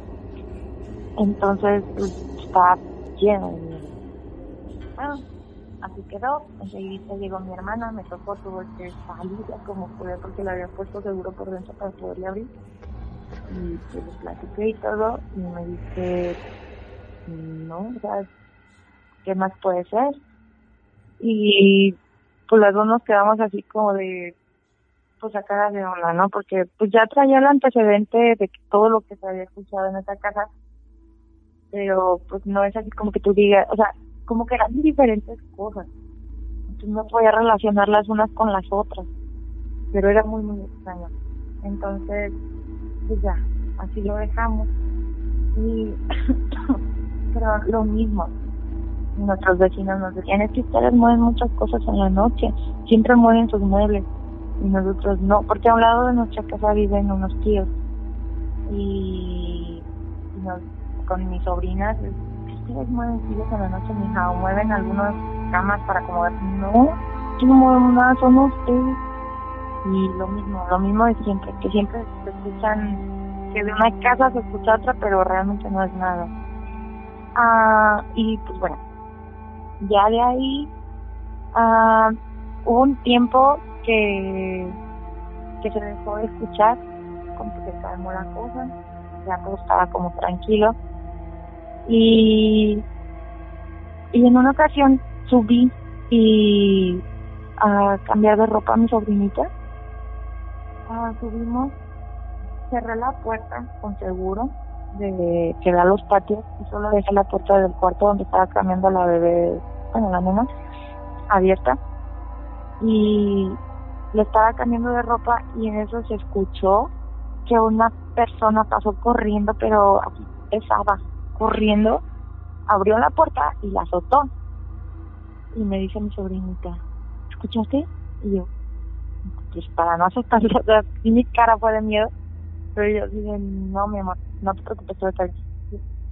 E: Entonces, pues, estaba lleno de miedo. Bueno, así quedó. Enseguida llegó mi hermana, me tocó, tuve que salir como pude porque le había puesto seguro por dentro para poderle abrir. Y pues le platiqué y todo, y me dice, no, o sea, ¿qué más puede ser? Y pues las dos nos quedamos así como de, pues a cara de onda, ¿no? Porque pues ya traía el antecedente de todo lo que se había escuchado en esa casa pero pues no es así como que tú digas, o sea, como que eran diferentes cosas. Entonces no podía relacionar las unas con las otras, pero era muy, muy extraño. Entonces, pues ya, así lo dejamos. Y, [coughs] pero lo mismo, nuestros vecinos nos decían, es que ustedes mueven muchas cosas en la noche, siempre mueven sus muebles, y nosotros no, porque a un lado de nuestra casa viven unos tíos, y, nos con mis sobrinas, mueven sillas en la noche, mija, o mueven algunas camas para acomodar. No, no mueven nada, son ustedes. Y lo mismo, lo mismo de siempre, que siempre se escuchan, que de una casa se escucha otra, pero realmente no es nada. Ah, y pues bueno, ya de ahí ah, hubo un tiempo que, que se dejó de escuchar, como que se calmó la cosa, ya todo estaba como tranquilo y, y en una ocasión subí y a cambiar de ropa a mi sobrinita. Subimos, cerré la puerta con seguro de que da a los patios y solo dejé la puerta del cuarto donde estaba cambiando la bebé, bueno, la nena, abierta. Y le estaba cambiando de ropa y en eso se escuchó que una persona pasó corriendo, pero así pesaba, corriendo, abrió la puerta y la azotó. Y me dice mi sobrinita, ¿escuchaste? Y yo, pues para no asustarla, o sea, mi cara fue de miedo, pero yo dije, no, mi amor, no te preocupes,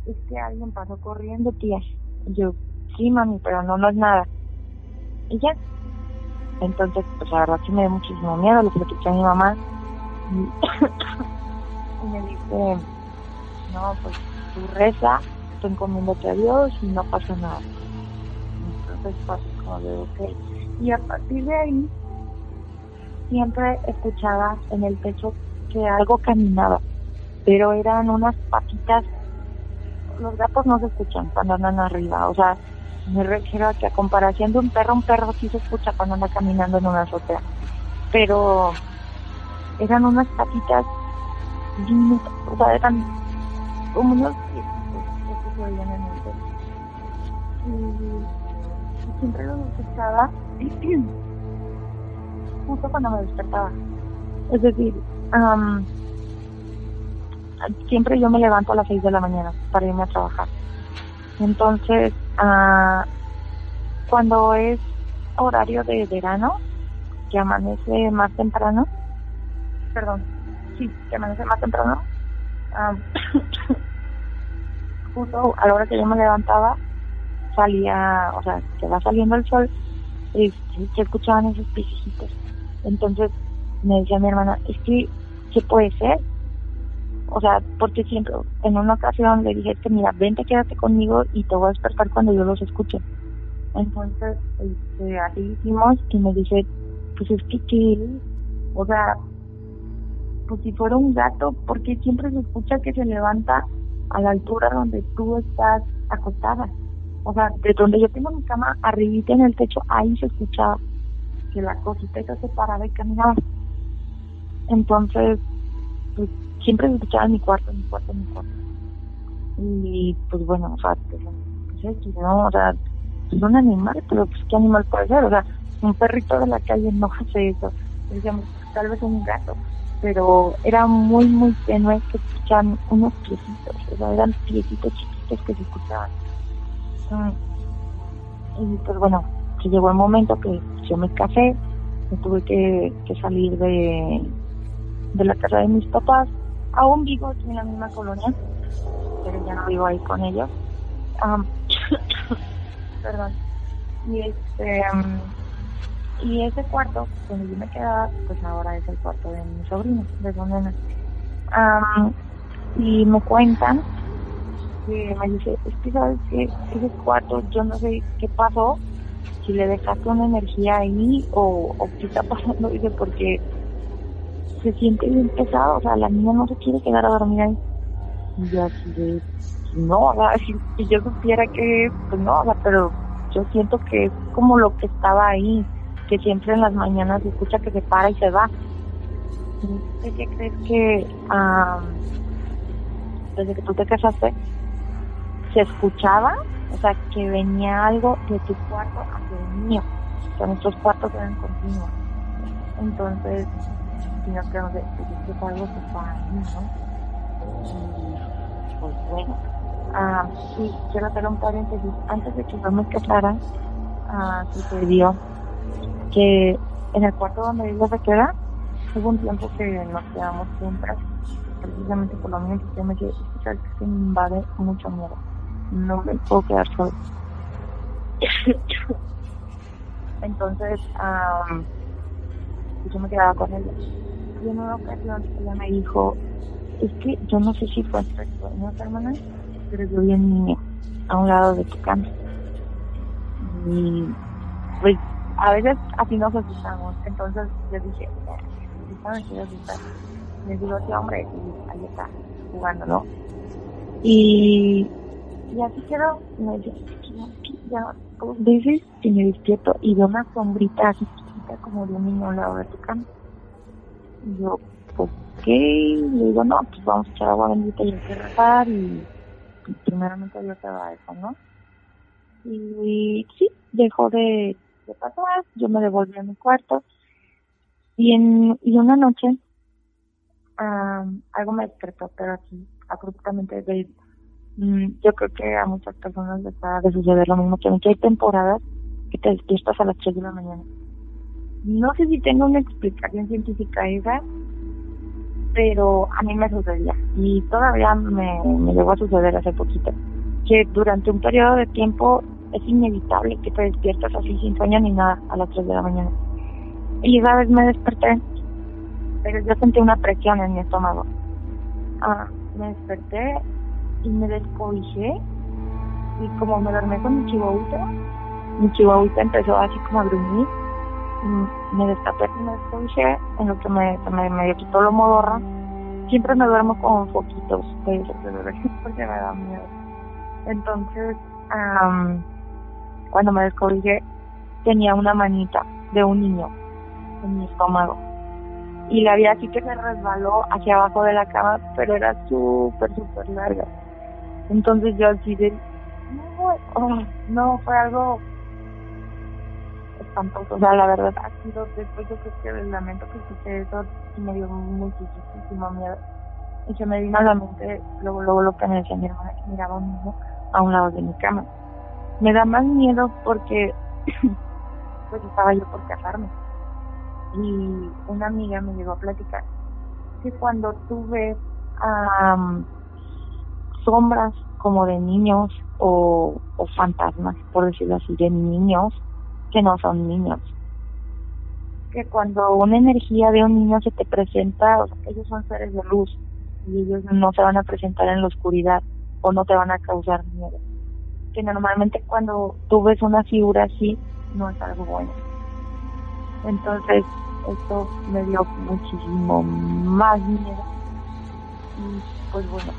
E: Es que alguien pasó corriendo, tía. Y yo, sí, mami, pero no, no es nada. Y ya. Entonces, pues la verdad sí me dio muchísimo miedo, lo platicé a mi mamá. [coughs] y me dice, no, pues tú reza, tú encomiéndate a Dios y no pasa nada. entonces fue como de ok. Y a partir de ahí, siempre escuchaba en el techo que algo caminaba, pero eran unas patitas. Los gatos no se escuchan cuando andan arriba, o sea, me refiero a que a comparación de un perro, un perro sí se escucha cuando anda caminando en una azotea, pero eran unas patitas o sea, eran como unos Y, siempre los escuchaba [clears throat] justo cuando me despertaba. Es decir, am, siempre yo me levanto a las 6 de la mañana para irme a trabajar. Entonces, ah, cuando es horario de verano, que amanece más temprano, perdón, sí, que amanece más temprano, am, [clears throat] a la hora que yo me levantaba, salía, o sea, que va saliendo el sol, este, se escuchaban esos pisijitos. Entonces me decía mi hermana, es que, ¿qué puede ser? O sea, porque siempre, en una ocasión le dije, mira, vente, quédate conmigo y te voy a despertar cuando yo los escuche. Entonces, este, así hicimos y me dice, pues es que. O sea, pues si fuera un gato, porque siempre se escucha que se levanta a la altura donde tú estás acostada. O sea, de donde yo tengo mi cama, arribita en el techo, ahí se escuchaba que la cosita esa se paraba y caminaba. Entonces, pues siempre se escuchaba en mi cuarto, en mi cuarto, en mi cuarto. Y pues bueno, o sea, pues, pues ¿no? O sea, es un animal, pero pues qué animal puede ser, o sea, un perrito de la calle no [laughs] hace eso. Decíamos, tal vez un gato, pero era muy, muy tenue que escuchaban unos piecitos, o sea, eran piecitos chiquitos que se escuchaban. Y pues bueno, que llegó el momento que yo me casé, me tuve que, que salir de, de la casa de mis papás. Aún vivo aquí en la misma colonia, pero ya no vivo ahí con ellos. Am, [coughs] perdón. Y este y ese cuarto donde yo me quedaba, pues ahora es el cuarto de mi sobrino, de su nena. Am, y me cuentan que me dice, es que sabes que ese cuarto, yo no sé qué pasó, si le dejaste una energía ahí o, o qué está pasando, dice, porque se siente bien pesado, o sea, la niña no se quiere quedar a dormir ahí. Y yo así de, no, o sea, [laughs] si, yo supiera que, pues no, o pero yo siento que es como lo que estaba ahí, que siempre en las mañanas se escucha que se para y se va. ¿Qué crees que desde que tú te casaste se escuchaba? O sea, que venía algo de tu cuarto hacia el mío. O sea, nuestros cuartos eran continuos. Entonces, si nos quedamos de, pues es algo que está ahí, ¿no? Y, pues bueno. Y quiero hacer un paréntesis. Antes de que yo me casara, ah, sucedió que en el cuarto donde ella se queda, hubo un tiempo que nos quedamos juntas, precisamente por lo mismo que me que me invade mucho miedo. No me puedo quedar sola. [coughs] Entonces, pues yo me quedaba con ella. Y en una ocasión ella me dijo, es que yo no sé si fue entre sueños, hermana, pero yo vi a un lado de tu cama. Y pues a veces así nos asustamos. Entonces yo dije, me quiero asustar. Le digo, sí, hombre, y ahí está, jugando, ¿no? Y, y así quedó. Me dice, ya veces me despierto y veo una sombrita así chiquita como de un niño al lado de tu cama. Y yo, ok, le digo, no, pues vamos a echar agua bendita y rezar y, y primeramente Dios te va a eso, ¿no? Y sí, dejó de, de pasar, yo me devolví a mi cuarto y en y una noche am, algo me despertó, pero así abruptamente de mm, yo creo que a muchas personas les va de suceder lo mismo que a hay temporadas que te despiertas a las 3 de la mañana. No sé si tengo una explicación científica esa, pero a mí me sucedía y todavía me, me llegó a suceder hace poquito, que durante un periodo de tiempo es inevitable que te despiertas así sin sueño ni nada a las 3 de la mañana. Y esa vez me desperté, pero yo sentí una presión en mi estómago. Ah, me desperté y me descobijé y como me dormí con mi chihuahuita, mi chihuahuita empezó así como a gruñir. Mm, Me destapé me desconché, en lo que me, me, me quitó lo modorra. Siempre me duermo con foquitos de [laughs] porque me da miedo. Entonces, am, cuando me descobrijé, tenía una manita de un niño en mi estómago. Y la vi así que se resbaló hacia abajo de la cama, pero era súper, súper larga. Entonces yo así de, no, oh, no, fue algo espantoso. O sea, la verdad ha sido, después yo creo que el lamento que escuché eso, sí me dio muchísimo miedo. Y se me vino a la mente luego, luego lo que me decía mi hermana, que miraba un a un lado de mi cama. Me da más miedo porque [clears throat] pues estaba yo por casarme. Y una amiga me llegó a platicar que cuando tú ves am, sombras como de niños o, o fantasmas, por decirlo así, de niños que no son niños. Que cuando una energía de un niño se te presenta, o sea, ellos son seres de luz y ellos no se van a presentar en la oscuridad o no te van a causar miedo. Que normalmente cuando tú ves una figura así, no es algo bueno. Entonces, esto me dio muchísimo más miedo. Y pues bueno,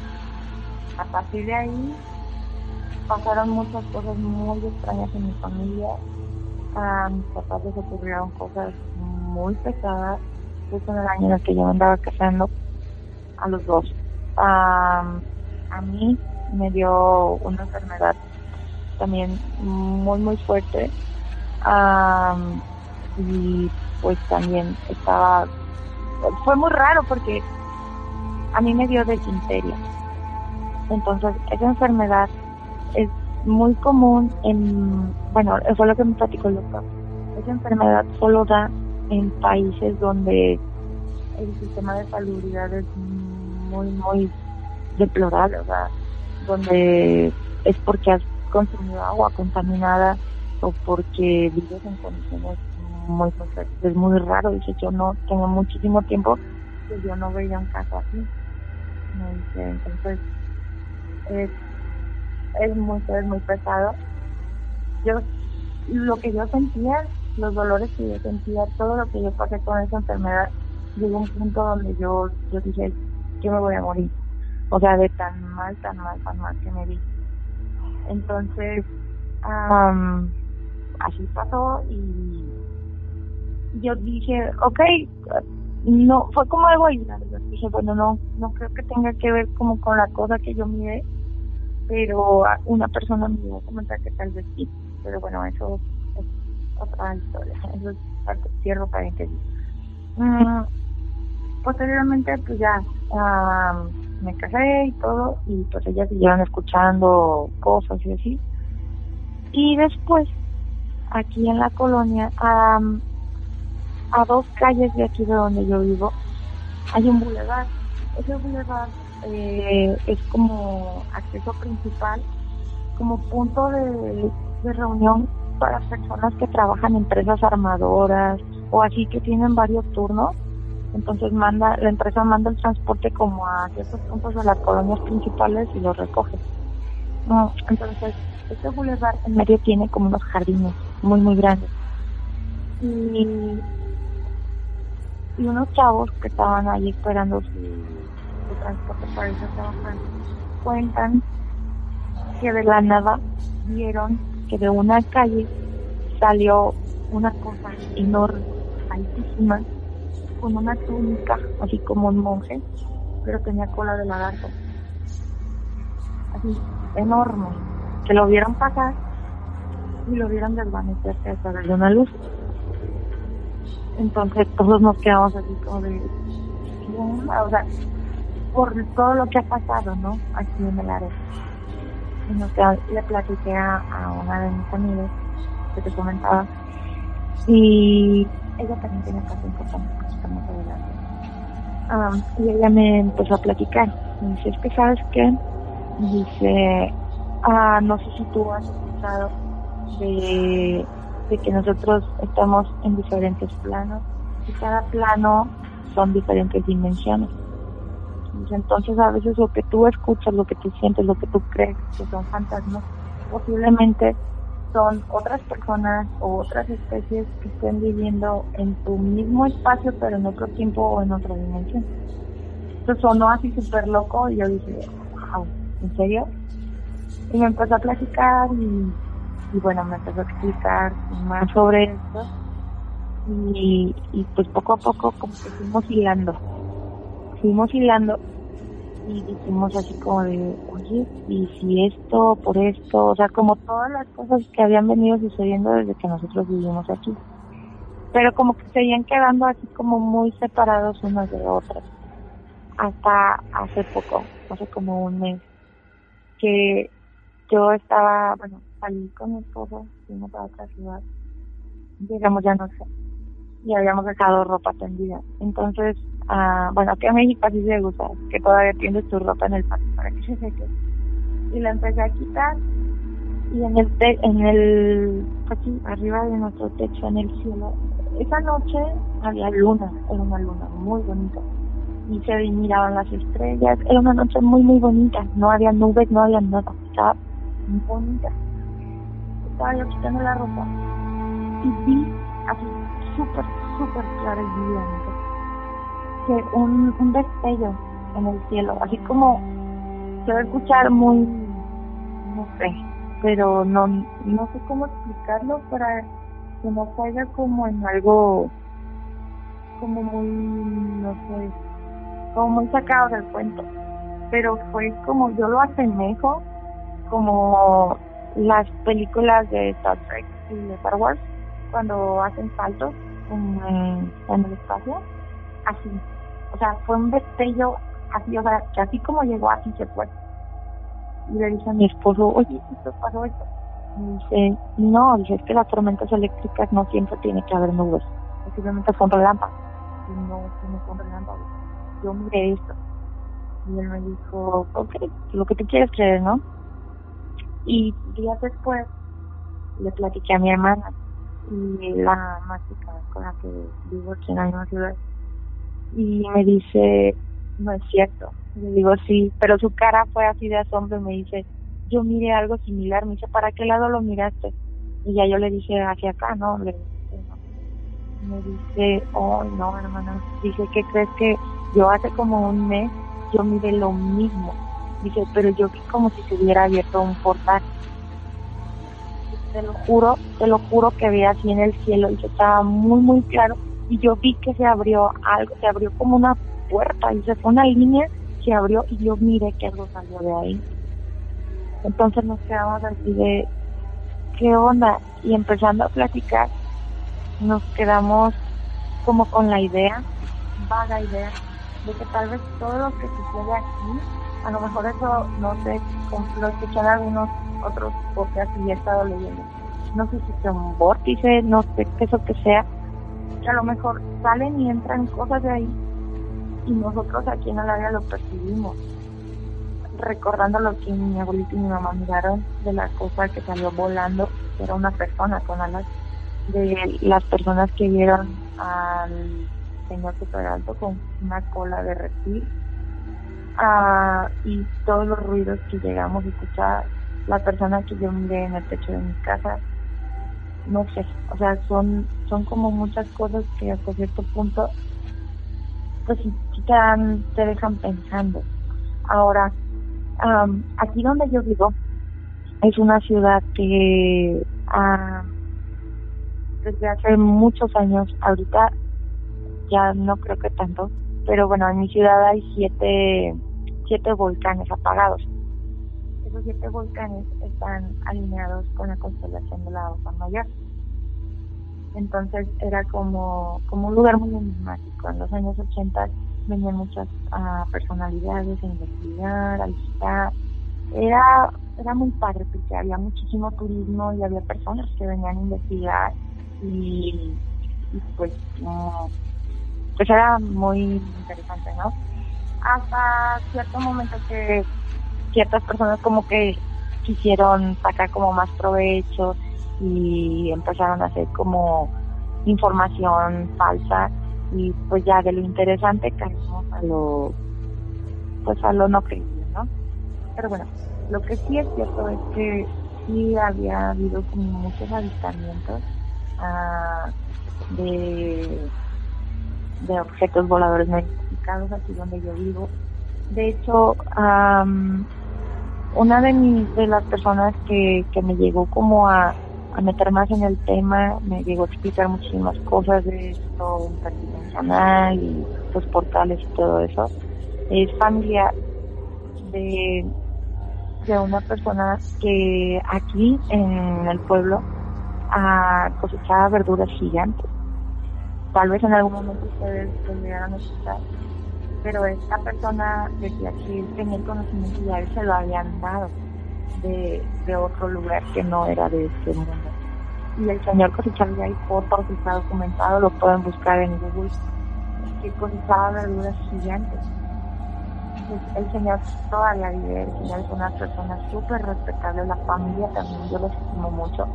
E: a partir de ahí pasaron muchas cosas muy extrañas en mi familia. A mis papás les ocurrieron cosas muy pesadas, justo en el año en el que yo andaba casando, a los dos. Am, a mí me dio una enfermedad también muy, muy fuerte. Y pues también estaba, fue muy raro porque a mí me dio desinteria. Entonces, esa enfermedad es muy común en, bueno, es lo que me platicó el doctor. Esa enfermedad solo da en países donde el sistema de salubridad es muy, muy deplorable, o sea, donde es porque has consumido agua contaminada o porque vives en condiciones muy fuertes. Es muy raro, dice, yo no tengo muchísimo tiempo que yo no veía un caso así. Me dice, entonces, es, es muy, es muy pesado. Yo, lo que yo sentía, los dolores que yo sentía, todo lo que yo pasé con esa enfermedad, llegó un punto donde yo, yo dije, yo me voy a morir. O sea, de tan mal, tan mal, tan mal que me vi. Entonces, am, así pasó y yo dije, ok, no, fue como algo ahí. Dije, bueno, no, no creo que tenga que ver como con la cosa que yo miré, pero una persona me iba a comentar que tal vez sí. Pero bueno, eso es otra historia. [laughs] Eso es parte, cierro paréntesis. Mm, posteriormente, pues ya, ah, me casé y todo, y pues ellas siguieron escuchando cosas y así. Y después, aquí en la colonia, am, a dos calles de aquí de donde yo vivo, hay un bulevar. Ese bulevar eh, es como acceso principal, como punto de, de reunión para personas que trabajan en empresas armadoras o así que tienen varios turnos. Entonces manda, la empresa manda el transporte como a ciertos puntos de las colonias principales y los recoge. No, entonces, este bulevar en medio tiene como unos jardines muy, muy grandes. Y, y unos chavos que estaban ahí esperando su, su transporte para irse a trabajar cuentan que de la nada vieron que de una calle salió una cosa enorme, altísima, con una túnica, así como un monje, pero tenía cola de lagarto. Así, enorme. Que lo vieron pasar y lo vieron desvanecerse a través de una luz. Entonces todos nos quedamos así como de... O sea, por todo lo que ha pasado, ¿no? Aquí en el área. Y nos quedamos- le platiqué a, una de mis amigas que te comentaba y ella también tiene importante que estamos adelante. Am, y ella me empezó a platicar. Me dice, es que sabes qué? Dice, ah, no sé si tú has escuchado de, de que nosotros estamos en diferentes planos y cada plano son diferentes dimensiones. Entonces a veces lo que tú escuchas, lo que tú sientes, lo que tú crees que son fantasmas, posiblemente son otras personas o otras especies que estén viviendo en tu mismo espacio pero en otro tiempo o en otra dimensión. Entonces sonó así súper loco y yo dije, wow, ¿en serio? Y me empezó a platicar y, y bueno, me empezó a explicar más sobre esto y, y pues poco a poco como que fuimos hilando, fuimos hilando y dijimos así como de, oye, y si esto, por esto, o sea, como todas las cosas que habían venido sucediendo desde que nosotros vivimos aquí. Pero como que seguían quedando así como muy separados unos de otros. Hasta hace poco, hace como un mes, que yo estaba, bueno, salí con mi esposo, fuimos a otra ciudad, llegamos ya no sé, y habíamos dejado ropa tendida. Entonces, ah, bueno, aquí en México así se gusta, que todavía tienes tu ropa en el patio para que se seque. Y la empecé a quitar y en el, te en el, aquí arriba de nuestro techo, en el cielo, esa noche había luna, era una luna muy bonita. Y se miraban las estrellas, era una noche muy, muy bonita, no había nubes, no había nada, estaba muy bonita. Estaba yo quitando la ropa y vi así súper, súper claro y vividamente un, destello en el cielo, así como se va a escuchar muy, no sé, pero no, no sé cómo explicarlo para que no caiga como en algo como muy, no sé, como muy sacado del cuento. Pero fue como, yo lo asemejo como las películas de Star Trek y de Star Wars, cuando hacen saltos en el espacio, así. O sea, fue un destello así, o sea, que así como llegó, así se fue. Y le dije a mi esposo, oye, ¿esto pasó esto? Y dice, no, dice, es que las tormentas eléctricas no siempre tiene que haber nubes, simplemente son relámpagos. Y no, no son relámpagos. Yo miré esto. Y él me dijo, ok, lo que tú quieres creer, ¿no? Y días después le platiqué a mi hermana y la mágica con la que vivo aquí en la misma ciudad. Y me dice, no es cierto. Le digo, sí, pero su cara fue así de asombro y me dice, yo miré algo similar. Me dice, ¿para qué lado lo miraste? Y ya yo le dije, hacia acá, ¿no? Le no. Me dice, oh, no, hermana. Dice, ¿qué crees que yo hace como un mes yo miré lo mismo? Dice, pero yo vi como si se hubiera abierto un portal te lo juro, te lo juro que vi así en el cielo y que estaba muy, muy claro. Y yo vi que se abrió algo, se abrió como una puerta y se fue una línea, se abrió y yo miré que algo salió de ahí. Entonces nos quedamos así de, ¿qué onda? Y empezando a platicar, nos quedamos como con la idea, vaga idea, de que tal vez todo lo que sucede aquí, a lo mejor eso, no sé, lo escuchan algunos otros podcasts y he estado leyendo. No sé si es un vórtice, no sé qué eso que sea, que a lo mejor salen y entran cosas de ahí y nosotros aquí en el área lo percibimos. Recordando lo que mi abuelito y mi mamá miraron de la cosa que salió volando, que era una persona con alas, de las personas que vieron al señor super alto con una cola de reptil. Ah, y todos los ruidos que llegamos a escuchar la persona que yo miré en el techo de mi casa, no sé, o sea, son, son como muchas cosas que hasta cierto punto, pues sí, te, dan, te dejan pensando. Ahora, aquí donde yo vivo, es una ciudad que desde hace muchos años, ahorita ya no creo que tanto, pero bueno, en mi ciudad hay siete, siete volcanes apagados esos siete volcanes están alineados con la constelación de la Osa Mayor. Entonces era como, como un lugar muy enigmático. En los años 80 venían muchas uh, personalidades a investigar, a visitar. Era, era muy padre porque había muchísimo turismo y había personas que venían a investigar y, pues, pues era muy interesante, ¿no? Hasta cierto momento que ciertas personas como que quisieron sacar como más provecho y empezaron a hacer como información falsa y pues ya de lo interesante caímos a lo pues a lo no creíble, ¿no? Pero bueno, lo que sí es cierto es que sí había habido como muchos avistamientos ah, de, objetos voladores no identificados aquí donde yo vivo. De hecho, una de, mis, de las personas que, que me llegó como a, a meter más en el tema, me llegó a explicar muchísimas cosas de esto interdimensional y los portales y todo eso. Es familia de, de una persona que aquí en el pueblo a cosechaba verduras gigantes. Tal vez en algún momento ustedes a escuchar, pero esta persona decía que él tenía el conocimiento y a él se lo habían dado de, de otro lugar que no era de este mundo. Y el señor cosechaba, hay fotos, está documentado, lo pueden buscar en Google, que cosechaba verduras gigantes. el señor todavía vive, el señor es una persona súper respetable, la familia también, yo lo estimo mucho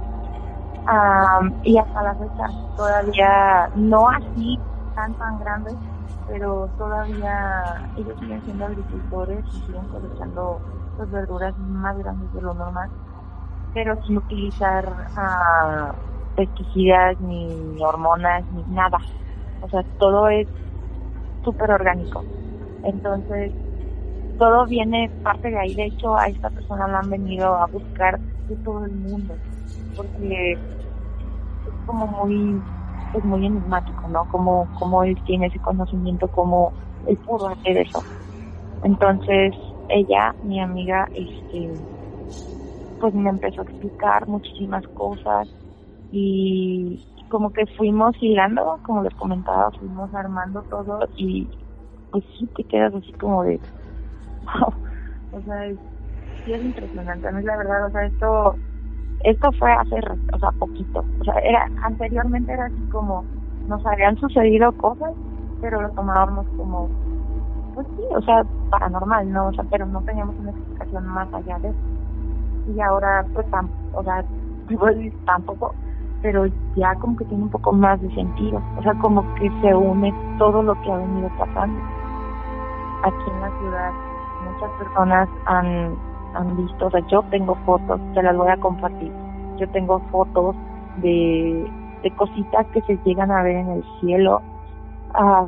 E: y hasta la fecha todavía no así tan tan grandes, pero todavía ellos siguen siendo agricultores y siguen cosechando las verduras más grandes de lo normal, pero sin utilizar uh, pesticidas ni hormonas ni nada. O sea, todo es súper orgánico. Entonces, todo viene parte de ahí. De hecho, a esta persona la han venido a buscar de todo el mundo porque es como muy es muy enigmático, ¿no? Como, como él tiene ese conocimiento, como él pudo hacer eso. Entonces, ella, mi amiga, este, pues me empezó a explicar muchísimas cosas y como que fuimos hilando, como les comentaba, fuimos armando todo y pues sí te quedas así como de, [laughs] wow, o sea, sí es impresionante, a mí la verdad, o sea, esto esto fue hace, o sea, poquito. O sea, era, anteriormente era así como, nos habían sucedido cosas, pero lo tomábamos como, pues sí, o sea, paranormal, ¿no? O sea, pero no teníamos una explicación más allá de eso. Y ahora, pues, o sea, pues, tampoco, pero ya como que tiene un poco más de sentido. O sea, como que se une todo lo que ha venido pasando. Aquí en la ciudad, muchas personas han han visto, o sea, yo tengo fotos, te las voy a compartir. Yo tengo fotos de, de cositas que se llegan a ver en el cielo. Ah,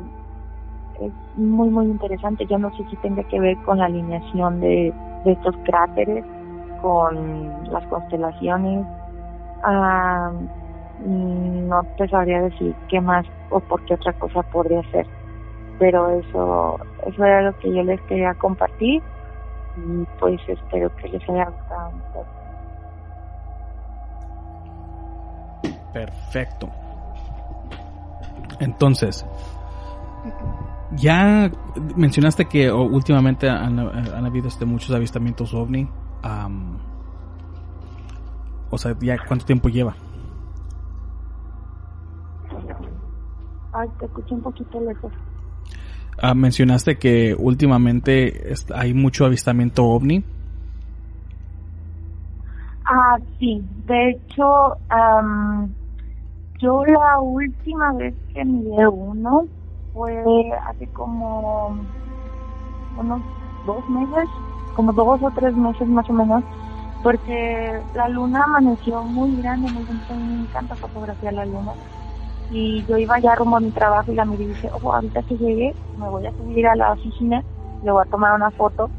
E: es muy, muy interesante. Yo no sé si tenga que ver con la alineación de, de estos cráteres, con las constelaciones. Ah, no te sabría decir qué más o por qué otra cosa podría ser. Pero eso, eso era lo que yo les quería compartir y pues espero que les haya gustado
B: Perfecto. Entonces, ya mencionaste que últimamente han, habido este, muchos avistamientos ovni. o sea, ¿ya cuánto tiempo lleva?
E: Ay, te escucho un poquito lejos.
B: Ah, mencionaste que últimamente hay mucho avistamiento ovni.
E: Ah, sí. De hecho, yo la última vez que miré uno fue hace como unos dos meses, como dos o tres meses más o menos, porque la luna amaneció muy grande, me encanta fotografiar la luna y yo iba ya rumbo a mi trabajo y la miré y dije, oh, ahorita que llegue me voy a subir a la oficina, le voy a tomar una foto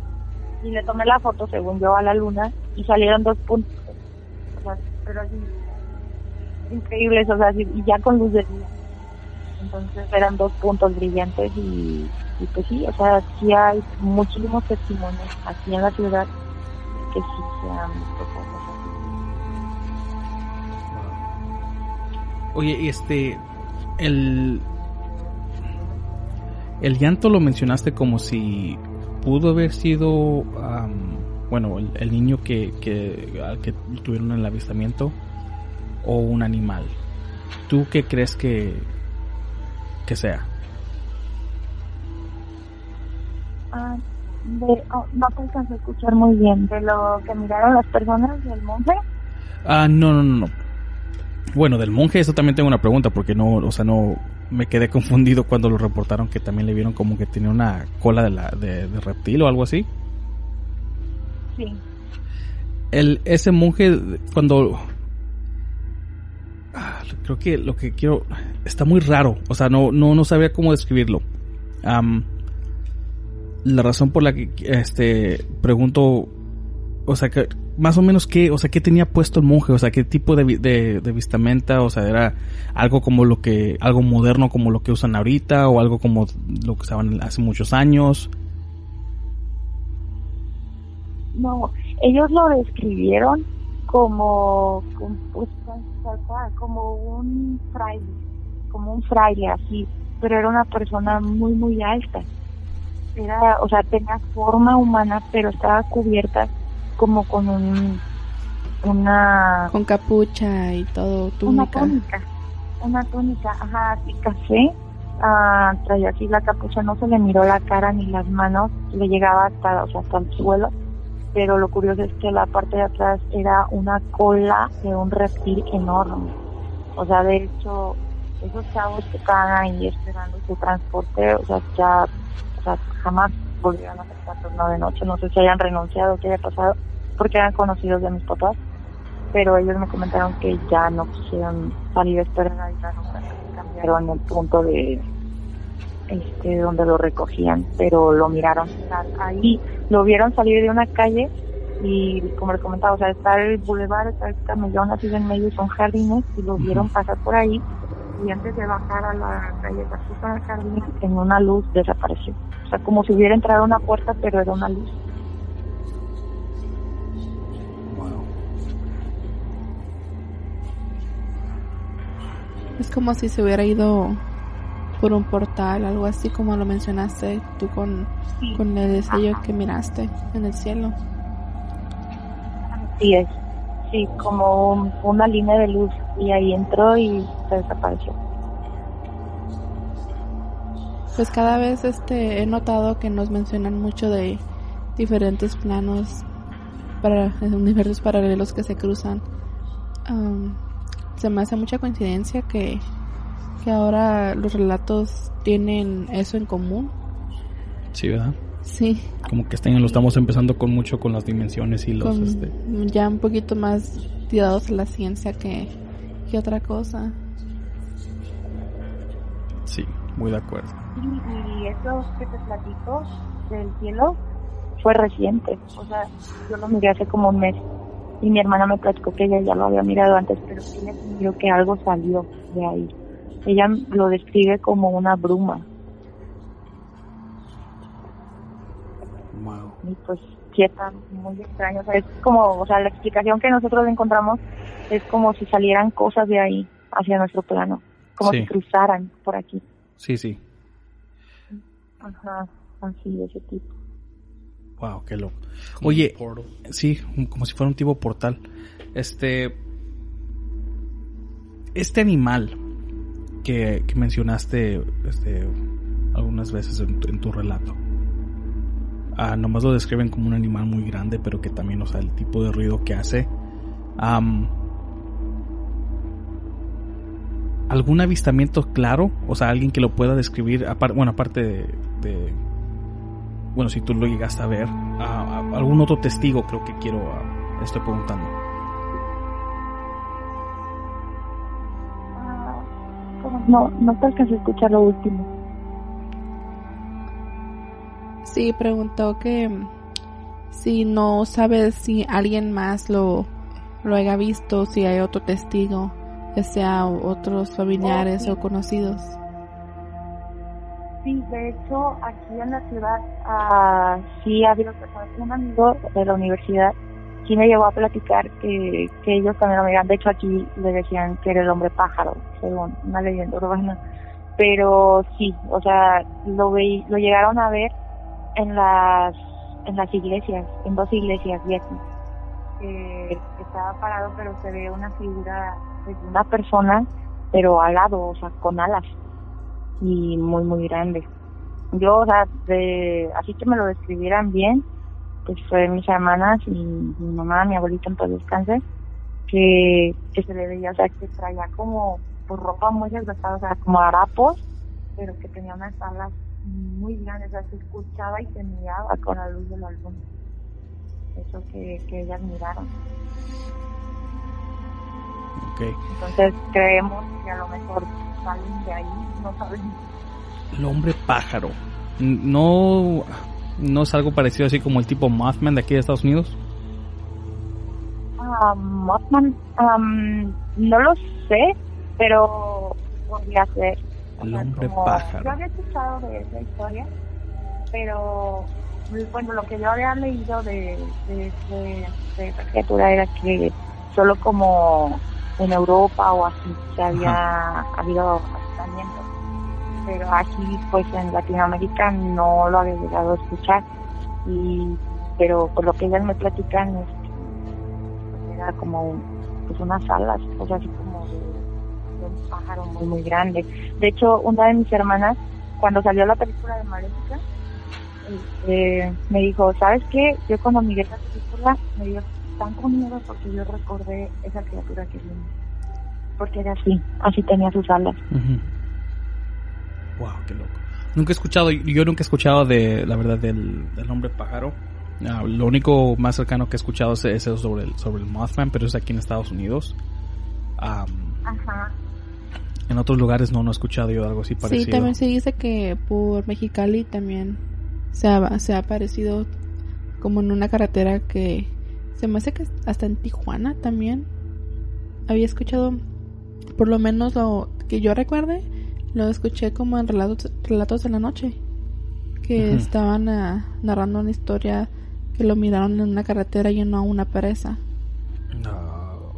E: y le tomé la foto según yo a la luna y salieron dos puntos, o sea, pero así increíbles, o sea, y ya con luz de día. Entonces eran dos puntos brillantes y, y pues sí, o sea, sí hay muchísimos testimonios aquí en la ciudad que sí se han visto cosas
B: Oye, este, el, el llanto lo mencionaste como si pudo haber sido, bueno, el, niño que, que, que tuvieron el avistamiento o un animal. ¿Tú qué crees que, que sea?
E: Ah, oh, no te alcanzo a escuchar muy bien. ¿De lo que miraron las personas del monje?
B: Ah, no, no, no, no. Bueno, del monje, eso también tengo una pregunta, porque no, o sea, no me quedé [laughs] confundido cuando lo reportaron que también le vieron como que tenía una cola de, la, de, reptil o algo así.
E: Sí.
B: el, ese monje, cuando... Ah, creo que lo que quiero... Está muy raro. O sea, no, no, no sabía cómo describirlo. la razón por la que este pregunto o sea, que más o menos qué, o sea, qué tenía puesto el monje, o sea, qué tipo de, de, de, vistamenta, o sea, era algo como lo que, algo moderno como lo que usan ahorita, o algo como lo que usaban hace muchos años.
E: No, ellos lo describieron como, como, pues, como un fraile, como un fraile así, pero era una persona muy, muy alta. Era, o sea, tenía forma humana, pero estaba cubierta como con un una
A: con capucha y todo túnica.
E: una túnica una túnica ajá así café ah, traía así la capucha no se le miró la cara ni las manos le llegaba hasta o sea hasta el suelo pero lo curioso es que la parte de atrás era una cola de un reptil enorme o sea de hecho esos chavos que estaban ahí esperando su transporte o sea ya o sea jamás volvieron a hacer no de noche. No sé si hayan renunciado o qué haya pasado porque eran conocidos de mis papás, pero ellos me comentaron que ya no quisieron salir a esperar a que cambiaron el punto de este donde lo recogían, pero lo miraron ahí, lo vieron salir de una calle y como les comentaba, o sea, está el bulevar, está el camellón así en medio, son jardines y lo vieron pasar por ahí y antes de bajar a la calle, en el jardín, en una luz desapareció. O sea, como si hubiera entrado a una puerta, pero era una luz.
A: Es como si se hubiera ido por un portal, algo así como lo mencionaste tú con, con el sello que miraste en el cielo.
E: Sí es, sí, como una línea de luz y ahí entró y se desapareció.
A: Pues cada vez este he notado que nos mencionan mucho de diferentes planos para [laughs] universos paralelos que se cruzan se me hace mucha coincidencia que, que ahora los relatos tienen eso en común.
B: Sí, ¿verdad?
A: Sí.
B: Como que este año lo estamos empezando con mucho con las dimensiones y los... este...
A: Ya un poquito más tirados a la ciencia que, que otra cosa.
B: Sí, muy de acuerdo.
E: Y, y eso que te platico del cielo fue reciente. O sea, yo lo miré hace como un mes y mi hermana me platicó que ella ya lo había mirado antes, pero sí me entendió que algo salió de ahí. Ella lo describe como una bruma.
B: Wow.
E: Y pues muy extraño. O sea, es como, o sea, la explicación que nosotros encontramos es como si salieran cosas de ahí hacia nuestro plano, como si cruzaran por aquí.
B: Sí, sí.
E: Ajá, así, de ese tipo.
B: Wow, qué loco. Oye, sí, como si fuera un tipo portal. Este. Este animal que, mencionaste este, algunas veces en, tu relato. Ah, nomás lo describen como un animal muy grande, pero que también, o sea, el tipo de ruido que hace. ¿Algún avistamiento claro? O sea, alguien que lo pueda describir, bueno, aparte de bueno, si tú lo llegaste a ver, a, algún otro testigo creo que quiero, estoy preguntando.
E: Ah, no, no te alcancé a escuchar lo último.
A: Sí, preguntó que si no sabes si alguien más lo, lo haya visto, si hay otro testigo, ya sea otros familiares o conocidos.
E: Sí, de hecho, aquí en la ciudad uh, sí ha habido personas. Un amigo de la universidad sí me llegó a platicar que, que ellos también lo miran. De hecho, aquí le decían que era el hombre pájaro, según una leyenda urbana. Pero sí, o sea, lo, ve, lo llegaron a ver en las, en las iglesias, en dos iglesias de aquí. Que estaba parado, pero se ve una figura de una persona, pero alado, o sea, con alas y muy, muy grande. Yo, o sea, de, así que me lo describieran bien, pues fue mis hermanas y mi mamá, mi abuelita en todo descanse, que, que se le veía, o sea, que traía como pues, ropa muy desgastada, o sea, como harapos, pero que tenía unas alas muy grandes, o sea, se escuchaba y se miraba con la luz de la luna. eso que, que ellas miraron.
B: Ok.
E: Entonces creemos que a lo mejor salen de ahí, no saben.
B: El hombre pájaro. No, no es algo parecido así como el tipo Mothman de aquí de Estados Unidos.
E: Ah, Mothman, no lo sé, pero podría ser. O
B: El
E: sea,
B: hombre
E: como-
B: pájaro.
E: Yo había escuchado de esa historia, pero bueno, lo que yo había leído de, de, de- de esa criatura era que solo como en Europa o así se había habido avistamientos, pero aquí pues en Latinoamérica no lo había llegado a escuchar y pero por lo que ellas me platican es que era como pues unas alas, o sea así como pájaro muy muy grande. De hecho, una de mis hermanas cuando salió la película de Maléfica este, me dijo, ¿sabes qué? Yo cuando miré la película me dio tanto miedo porque yo recordé esa criatura que vi. Porque era así, así tenía sus alas.
B: Wow, qué loco. Nunca he escuchado, yo nunca he escuchado de, la verdad, del, del hombre pájaro. Ah, lo único más cercano que he escuchado es, es eso sobre el, sobre el Mothman, pero es aquí en Estados Unidos. Am,
E: Ajá.
B: En otros lugares no, no he escuchado yo algo así parecido.
A: Sí, también se dice que por Mexicali también se ha, se ha aparecido como en una carretera que se me hace que hasta en Tijuana también había escuchado, por lo menos lo que yo recuerde, lo escuché como en relatos, relatos de la noche, que estaban ah, narrando una historia que lo miraron en una carretera y no a una presa.
B: No,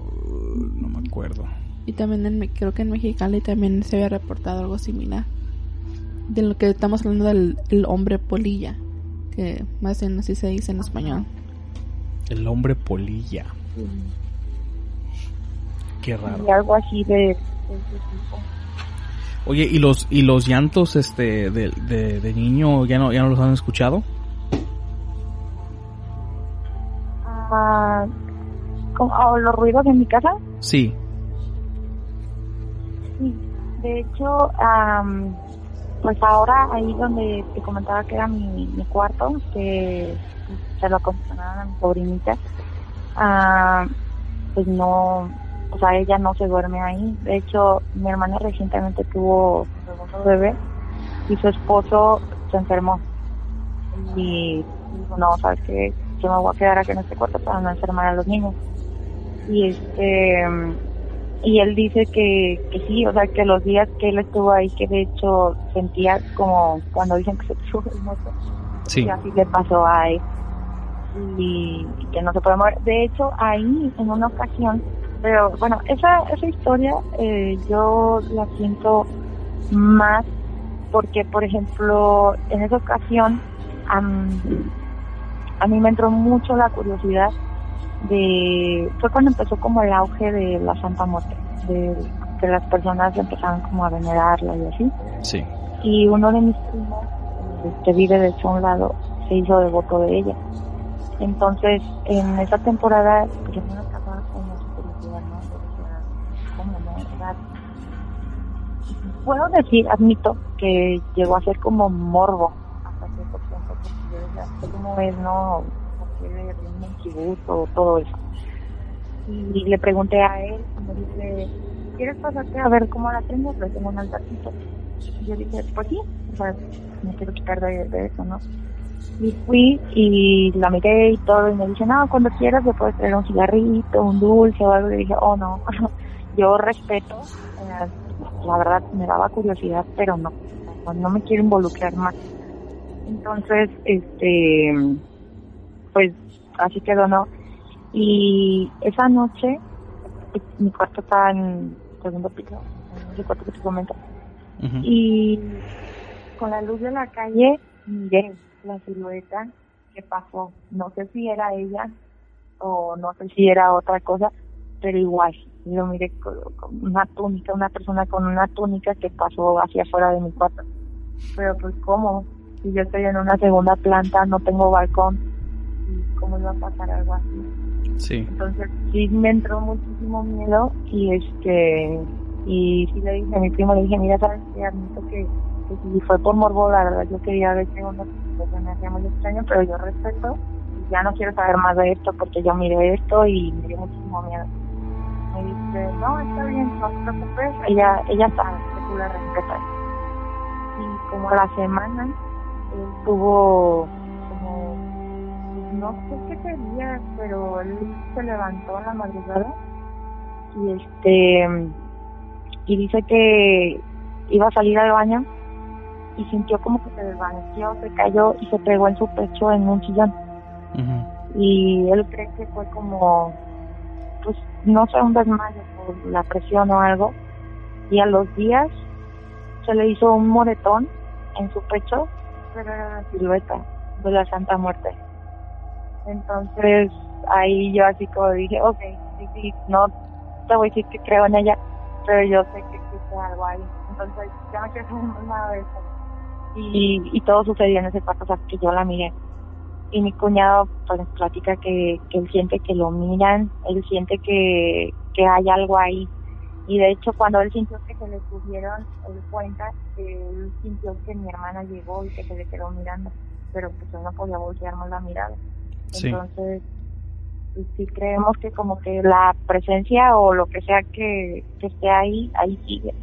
B: no me acuerdo.
A: Y también en, Me- creo que en Mexicali también se había reportado algo similar. De lo que estamos hablando del el hombre polilla, que más bien así se dice en español.
B: El hombre polilla. Qué raro.
E: Y algo así de, de ese tipo.
B: Oye, ¿y los y los llantos este de, de, de niño ya no ya no los han escuchado?
E: Ah, ¿cómo- ah, los ruidos en mi casa.
B: Sí.
E: De hecho, am, pues ahora ahí donde te comentaba que era mi, mi cuarto, que se lo acondicionaron a mi sobrinita, ah, pues no, o sea, ella no se duerme ahí. De hecho, mi hermana recientemente tuvo su segundo bebé y su esposo se enfermó. Y dijo, no, sabes que yo me voy a quedar aquí en este cuarto para no enfermar a los niños. Y este, y él dice que, que sí, o sea, que los días que él estuvo ahí, que de hecho sentía como cuando dicen que se te sube el moco,
B: Sí.
E: y así le pasó a él. Y, y que no se puede mover. De hecho, ahí en una ocasión, pero bueno, esa, esa historia eh, yo la siento más porque, por ejemplo, en esa ocasión am, a mí me entró mucho la curiosidad de fue cuando empezó como el auge de la Santa Muerte, de que las personas empezaron como a venerarla y así.
B: Sí.
E: Y uno de mis primos, que vive de hecho a un lado, se hizo devoto de ella. Entonces, en esa temporada, pues yo me con mucha curiosidad, ¿no? ¿cómo no? Puedo decir, admito, que llegó a ser como morbo hasta cierto punto, porque yo decía, ¿cómo es, no? ¿Por qué le rinden tributo? Todo eso. Y le pregunté a él, me dice, ¿quieres pasarte a ver cómo la tengo? Le tengo un altarcito. Y yo dije, pues sí, o sea, me quiero quitar de, de eso, ¿no? Y fui y la miré y todo, y me dice, no, cuando quieras le puedes traer un cigarrito, un dulce o algo. Y dije, oh, no, [laughs] yo respeto, eh, la verdad me daba curiosidad, pero no, no me quiero involucrar más. Entonces, este, pues así quedó, ¿no? Y esa noche, mi cuarto estaba en segundo piso, en el cuarto que te comento. Y con la luz de la calle miré la silueta que pasó. No sé si era ella o no sé si era otra cosa, pero igual. Yo miré con, con una túnica, una persona con una túnica que pasó hacia afuera de mi cuarto. Pero pues cómo, si yo estoy en una segunda planta, no tengo balcón, ¿y ¿cómo iba a pasar algo así?
B: Sí.
E: Entonces sí me entró muchísimo miedo y este y sí le dije a mi primo, le dije, mira, sabes que admito que, que si fue por morbo, la verdad yo quería ver qué onda, porque se me hacía muy extraño, pero yo respeto y ya no quiero saber más de esto porque yo miré esto y me dio muchísimo miedo. Me dice, no, está bien, no te preocupes, ella, ella sabe que tú la respetas. Y como a la semana, él tuvo como, no sé qué sería, pero él se levantó en la madrugada y este, y dice que iba a salir al baño y sintió como que se desvaneció, se cayó y se pegó en su pecho en un sillón. Y él cree que fue como, pues no sé, un desmayo por la presión o algo. Y a los días se le hizo un moretón en su pecho, pero era la silueta de la Santa Muerte. Entonces ahí yo así como dije, ok, sí, sí, no te voy a decir que creo en ella, pero yo sé que existe algo ahí. Entonces ya no quiero más nada de eso. Y, y todo sucedió en ese cuarto, o sea, que yo la miré. Y mi cuñado pues platica que, él siente que lo miran, él siente que, que hay algo ahí. Y de hecho cuando él sintió que se le subieron, él cuenta que él sintió que mi hermana llegó y que se le quedó mirando, pero pues él no podía voltearnos la mirada. Entonces, sí creemos que como que la presencia o lo que sea que, que esté ahí, ahí sigue.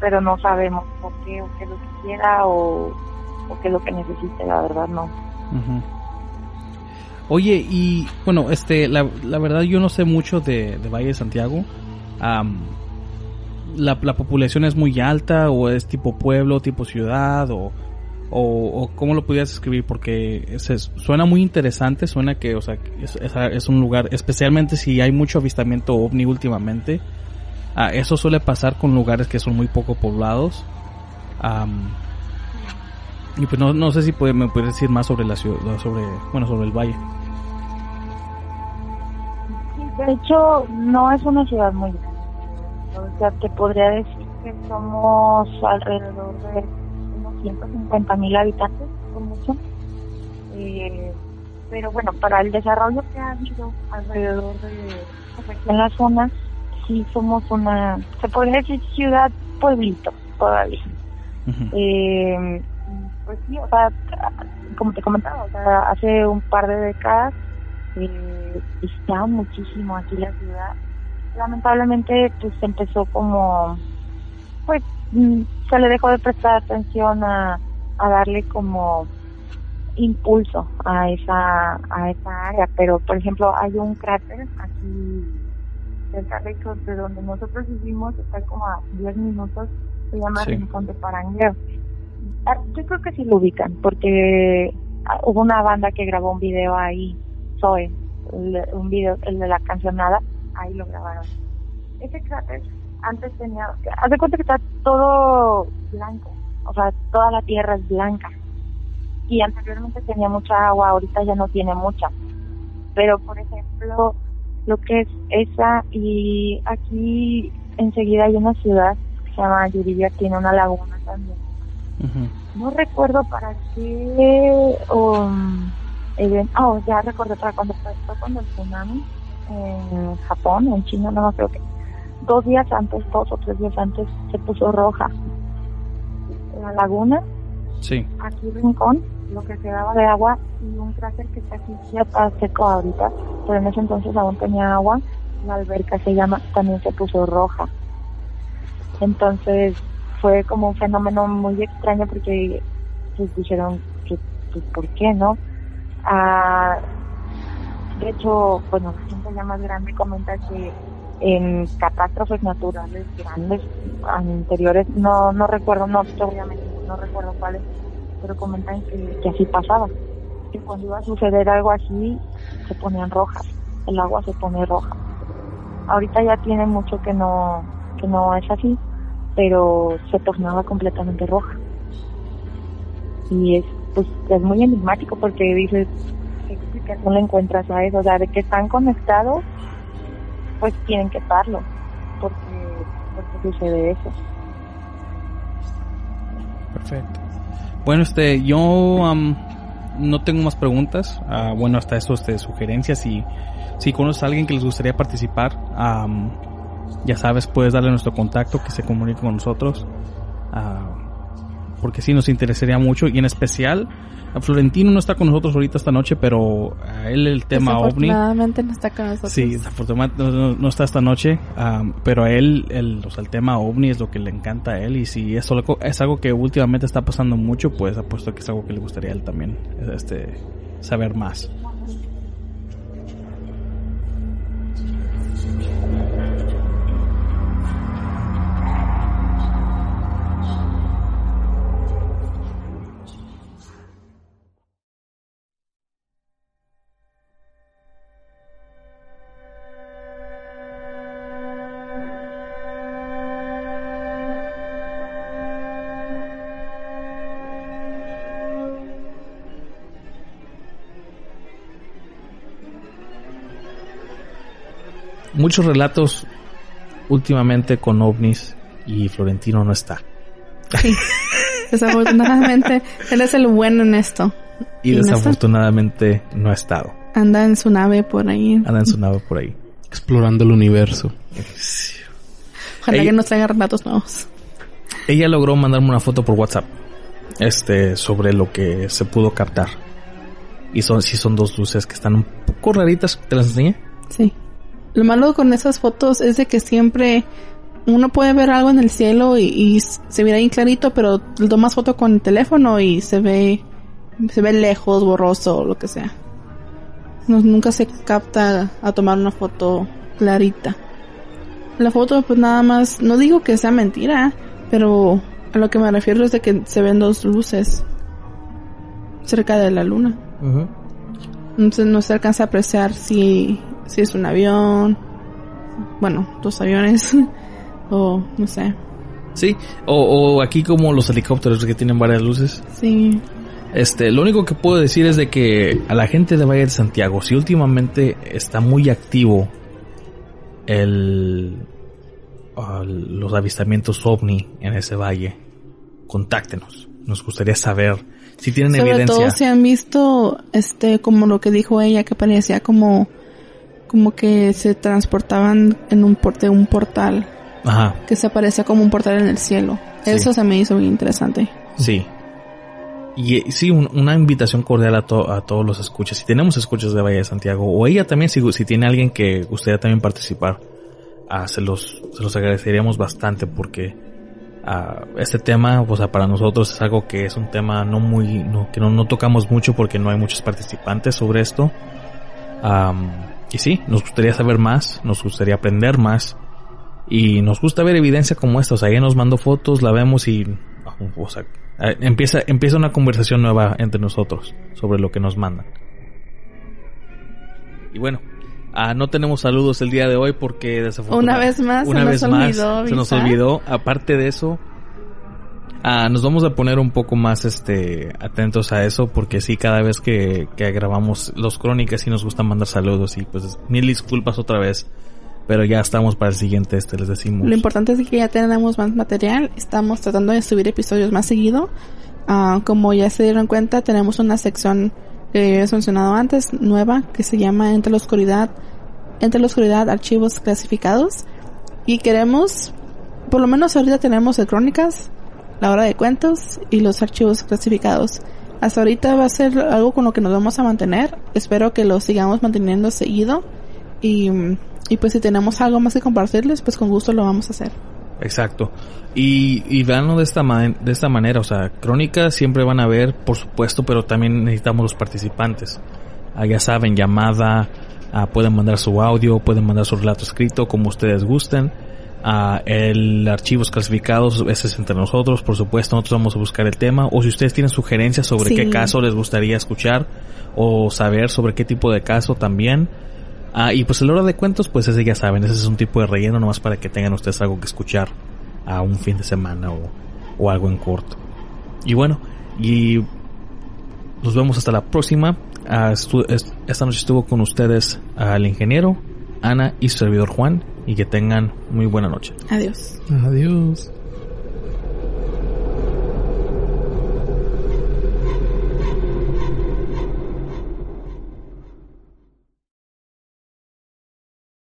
E: Pero no sabemos por qué o qué es lo que quiera o, o qué es lo que necesite, la verdad no.
B: Ujú. Oye, y bueno, este, la, la verdad yo no sé mucho de, de Valle de Santiago. La, la población es muy alta o es tipo pueblo, tipo ciudad o, o, o cómo lo podías escribir porque es- suena muy interesante, suena que, o sea, es, es- es un lugar, especialmente si hay mucho avistamiento ovni últimamente. Ah, eso suele pasar con lugares que son muy poco poblados. Am, y pues no, no sé si puede, me puedes decir más sobre la ciudad, sobre, bueno, sobre el valle.
E: De hecho, no es una ciudad muy grande. O sea, te podría decir que somos alrededor de 150 mil habitantes, por mucho. Eh, pero bueno, para el desarrollo que ha habido alrededor de pues, aquí en la zona, sí somos una, se podría decir ciudad pueblito todavía. Eh, pues sí, o sea, como te comentaba, o sea, hace un par de décadas eh, visitaba muchísimo aquí la ciudad. Lamentablemente, pues empezó como, pues, se le dejó de prestar atención a, a darle como impulso a esa a esa área. Pero por ejemplo hay un cráter aquí cerca de, donde nosotros vivimos está como a 10 minutos se llama
B: Sí.
E: Rincón de Parangueo Ah, yo creo que sí lo ubican porque ah, hubo una banda que grabó un video ahí Zoe el- un video el de la cancionada ahí lo grabaron. Ese cráter antes tenía haz de cuenta que está todo blanco o sea toda la tierra es blanca y anteriormente tenía mucha agua, ahorita ya no tiene mucha. Pero, por ejemplo, lo que es esa y aquí enseguida hay una ciudad que se llama Yuriria, tiene una laguna también. No recuerdo para qué o oh, ya recordé para cuando pasó cuando el tsunami en Japón, en China, no me acuerdo qué. Dos días antes, dos o tres días antes, se puso roja la laguna
B: Sí.
E: aquí Rincón, lo que quedaba de agua y un cráter que está aquí ya está seco ahorita, pero en ese entonces aún tenía agua, la alberca se llama, también se puso roja. Entonces fue como un fenómeno muy extraño porque pues dijeron que pues, por qué no. Ah, de hecho, bueno, la gente ya más grande comenta que en catástrofes naturales grandes anteriores, no no recuerdo, no te voy a mentir, no recuerdo cuáles, pero comentan que, que así pasaba, que cuando iba a suceder algo así se ponían rojas, el agua se pone roja. Ahorita ya tiene mucho que no que no es así, pero se tornaba completamente roja. Y es pues es muy enigmático porque dices qué explicación le encuentras a eso, o sea, de que están conectados, pues tienen que estarlo, porque porque sucede eso.
B: Perfecto. Bueno, este, yo am, no tengo más preguntas. Ah, bueno, hasta esto, este, sugerencias. Y si conoces a alguien que les gustaría participar, am, ya sabes, puedes darle nuestro contacto, que se comunique con nosotros. Ah, porque sí nos interesaría mucho y en especial a Florentino no está con nosotros ahorita esta noche, pero a él el tema ovni.
A: Desafortunadamente no está con nosotros.
B: Sí, desafortunadamente no, no- está esta noche, am, pero a él el, o sea, el tema ovni es lo que le encanta a él y si es, algo, es algo que últimamente está pasando mucho, pues apuesto que es algo que le gustaría a él también este, saber más. Muchos relatos últimamente con ovnis y Florentino no está.
A: Desafortunadamente, él es el bueno en esto.
B: Y desafortunadamente no ha estado.
A: Anda en su nave por ahí.
B: Anda en su nave por ahí.
C: Explorando el universo.
A: Ojalá que nos traiga relatos nuevos.
B: Ella logró mandarme una foto por WhatsApp. Este, sobre lo que se pudo captar. Y son, sí son dos luces que están un poco raritas. ¿Te las enseñé?
A: Sí. Lo malo con esas fotos es de que siempre uno puede ver algo en el cielo y, se ve ahí clarito, pero tomas foto con el teléfono y se ve, se ve lejos, borroso lo que sea. No- nunca se capta a tomar una foto clarita. La foto pues nada más, no digo que sea mentira, pero a lo que me refiero es de que se ven dos luces cerca de la luna. Entonces no se alcanza a apreciar si, si es un avión, bueno, dos aviones, [laughs] o no sé.
B: Sí. O, o aquí como los helicópteros que tienen varias luces.
A: Sí,
B: Este, lo único que puedo decir es de que a la gente de Valle de Santiago, si últimamente está muy activo el, ah, los avistamientos ovni en ese valle, contáctenos. Nos gustaría saber si tienen
A: sobre
B: evidencia.
A: todo si han visto, este, como lo que dijo ella, que parecía como, como que se transportaban en un porte, un portal,
B: Ajá,
A: que se parecía como un portal en el cielo.
B: Sí.
A: Eso se me hizo muy interesante.
B: sí. Y eh, sí, un- una invitación cordial a, to- a todos los escuchas. Si tenemos escuchas de Valle de Santiago, o ella también, si, si tiene alguien que gustaría también participar, ah, se, los, se los agradeceríamos bastante porque este tema, o sea, para nosotros es algo que es un tema no muy, no, que no, no tocamos mucho porque no hay muchos participantes sobre esto. Am, y sí, nos gustaría saber más, nos gustaría aprender más. Y nos gusta ver evidencia como esta. O sea, ella nos mandó fotos, la vemos y... O sea, eh, empieza, empieza una conversación nueva entre nosotros sobre lo que nos mandan. Y bueno, ah, no tenemos saludos el día de hoy porque desafortunadamente...
A: Una vez más, se nos olvidó
B: más, se nos
A: avisar.
B: olvidó. Aparte de eso, ah, nos vamos a poner un poco más este atentos a eso porque sí, cada vez que, que grabamos los crónicas sí nos gusta mandar saludos y pues mil disculpas otra vez. Pero ya estamos para el siguiente, este les decimos.
A: Lo importante es que ya tenemos más material. Estamos tratando de subir episodios más seguido. Ah, como ya se dieron cuenta, tenemos una sección que habías mencionado antes, nueva, que se llama Entre la Oscuridad, Entre la Oscuridad, Archivos Clasificados. Y queremos, por lo menos ahorita tenemos el Crónicas, la hora de cuentos y los archivos clasificados. Hasta ahorita va a ser algo con lo que nos vamos a mantener. Espero que lo sigamos manteniendo seguido. Y, y pues si tenemos algo más que compartirles, pues con gusto lo vamos a hacer.
B: Exacto. Y, y veanlo de esta, de esta manera, o sea, crónicas siempre van a ver, por supuesto, pero también necesitamos los participantes. Ah, ya saben, llamada, ah, pueden mandar su audio, pueden mandar su relato escrito, como ustedes gusten. Ah, el archivos clasificados, ese es entre nosotros, por supuesto, nosotros vamos a buscar el tema. O si ustedes tienen sugerencias sobre
A: Sí.
B: qué caso les gustaría escuchar o saber sobre qué tipo de caso también. Ah, y pues el hora de cuentos, pues ese ya saben, ese es un tipo de relleno nomás para que tengan ustedes algo que escuchar a un fin de semana o, o algo en corto. Y bueno, y nos vemos hasta la próxima. Ah, estu- est- esta noche estuvo con ustedes ah, el ingeniero, Ana y su servidor Juan, y que tengan muy buena noche.
A: Adiós.
C: Adiós.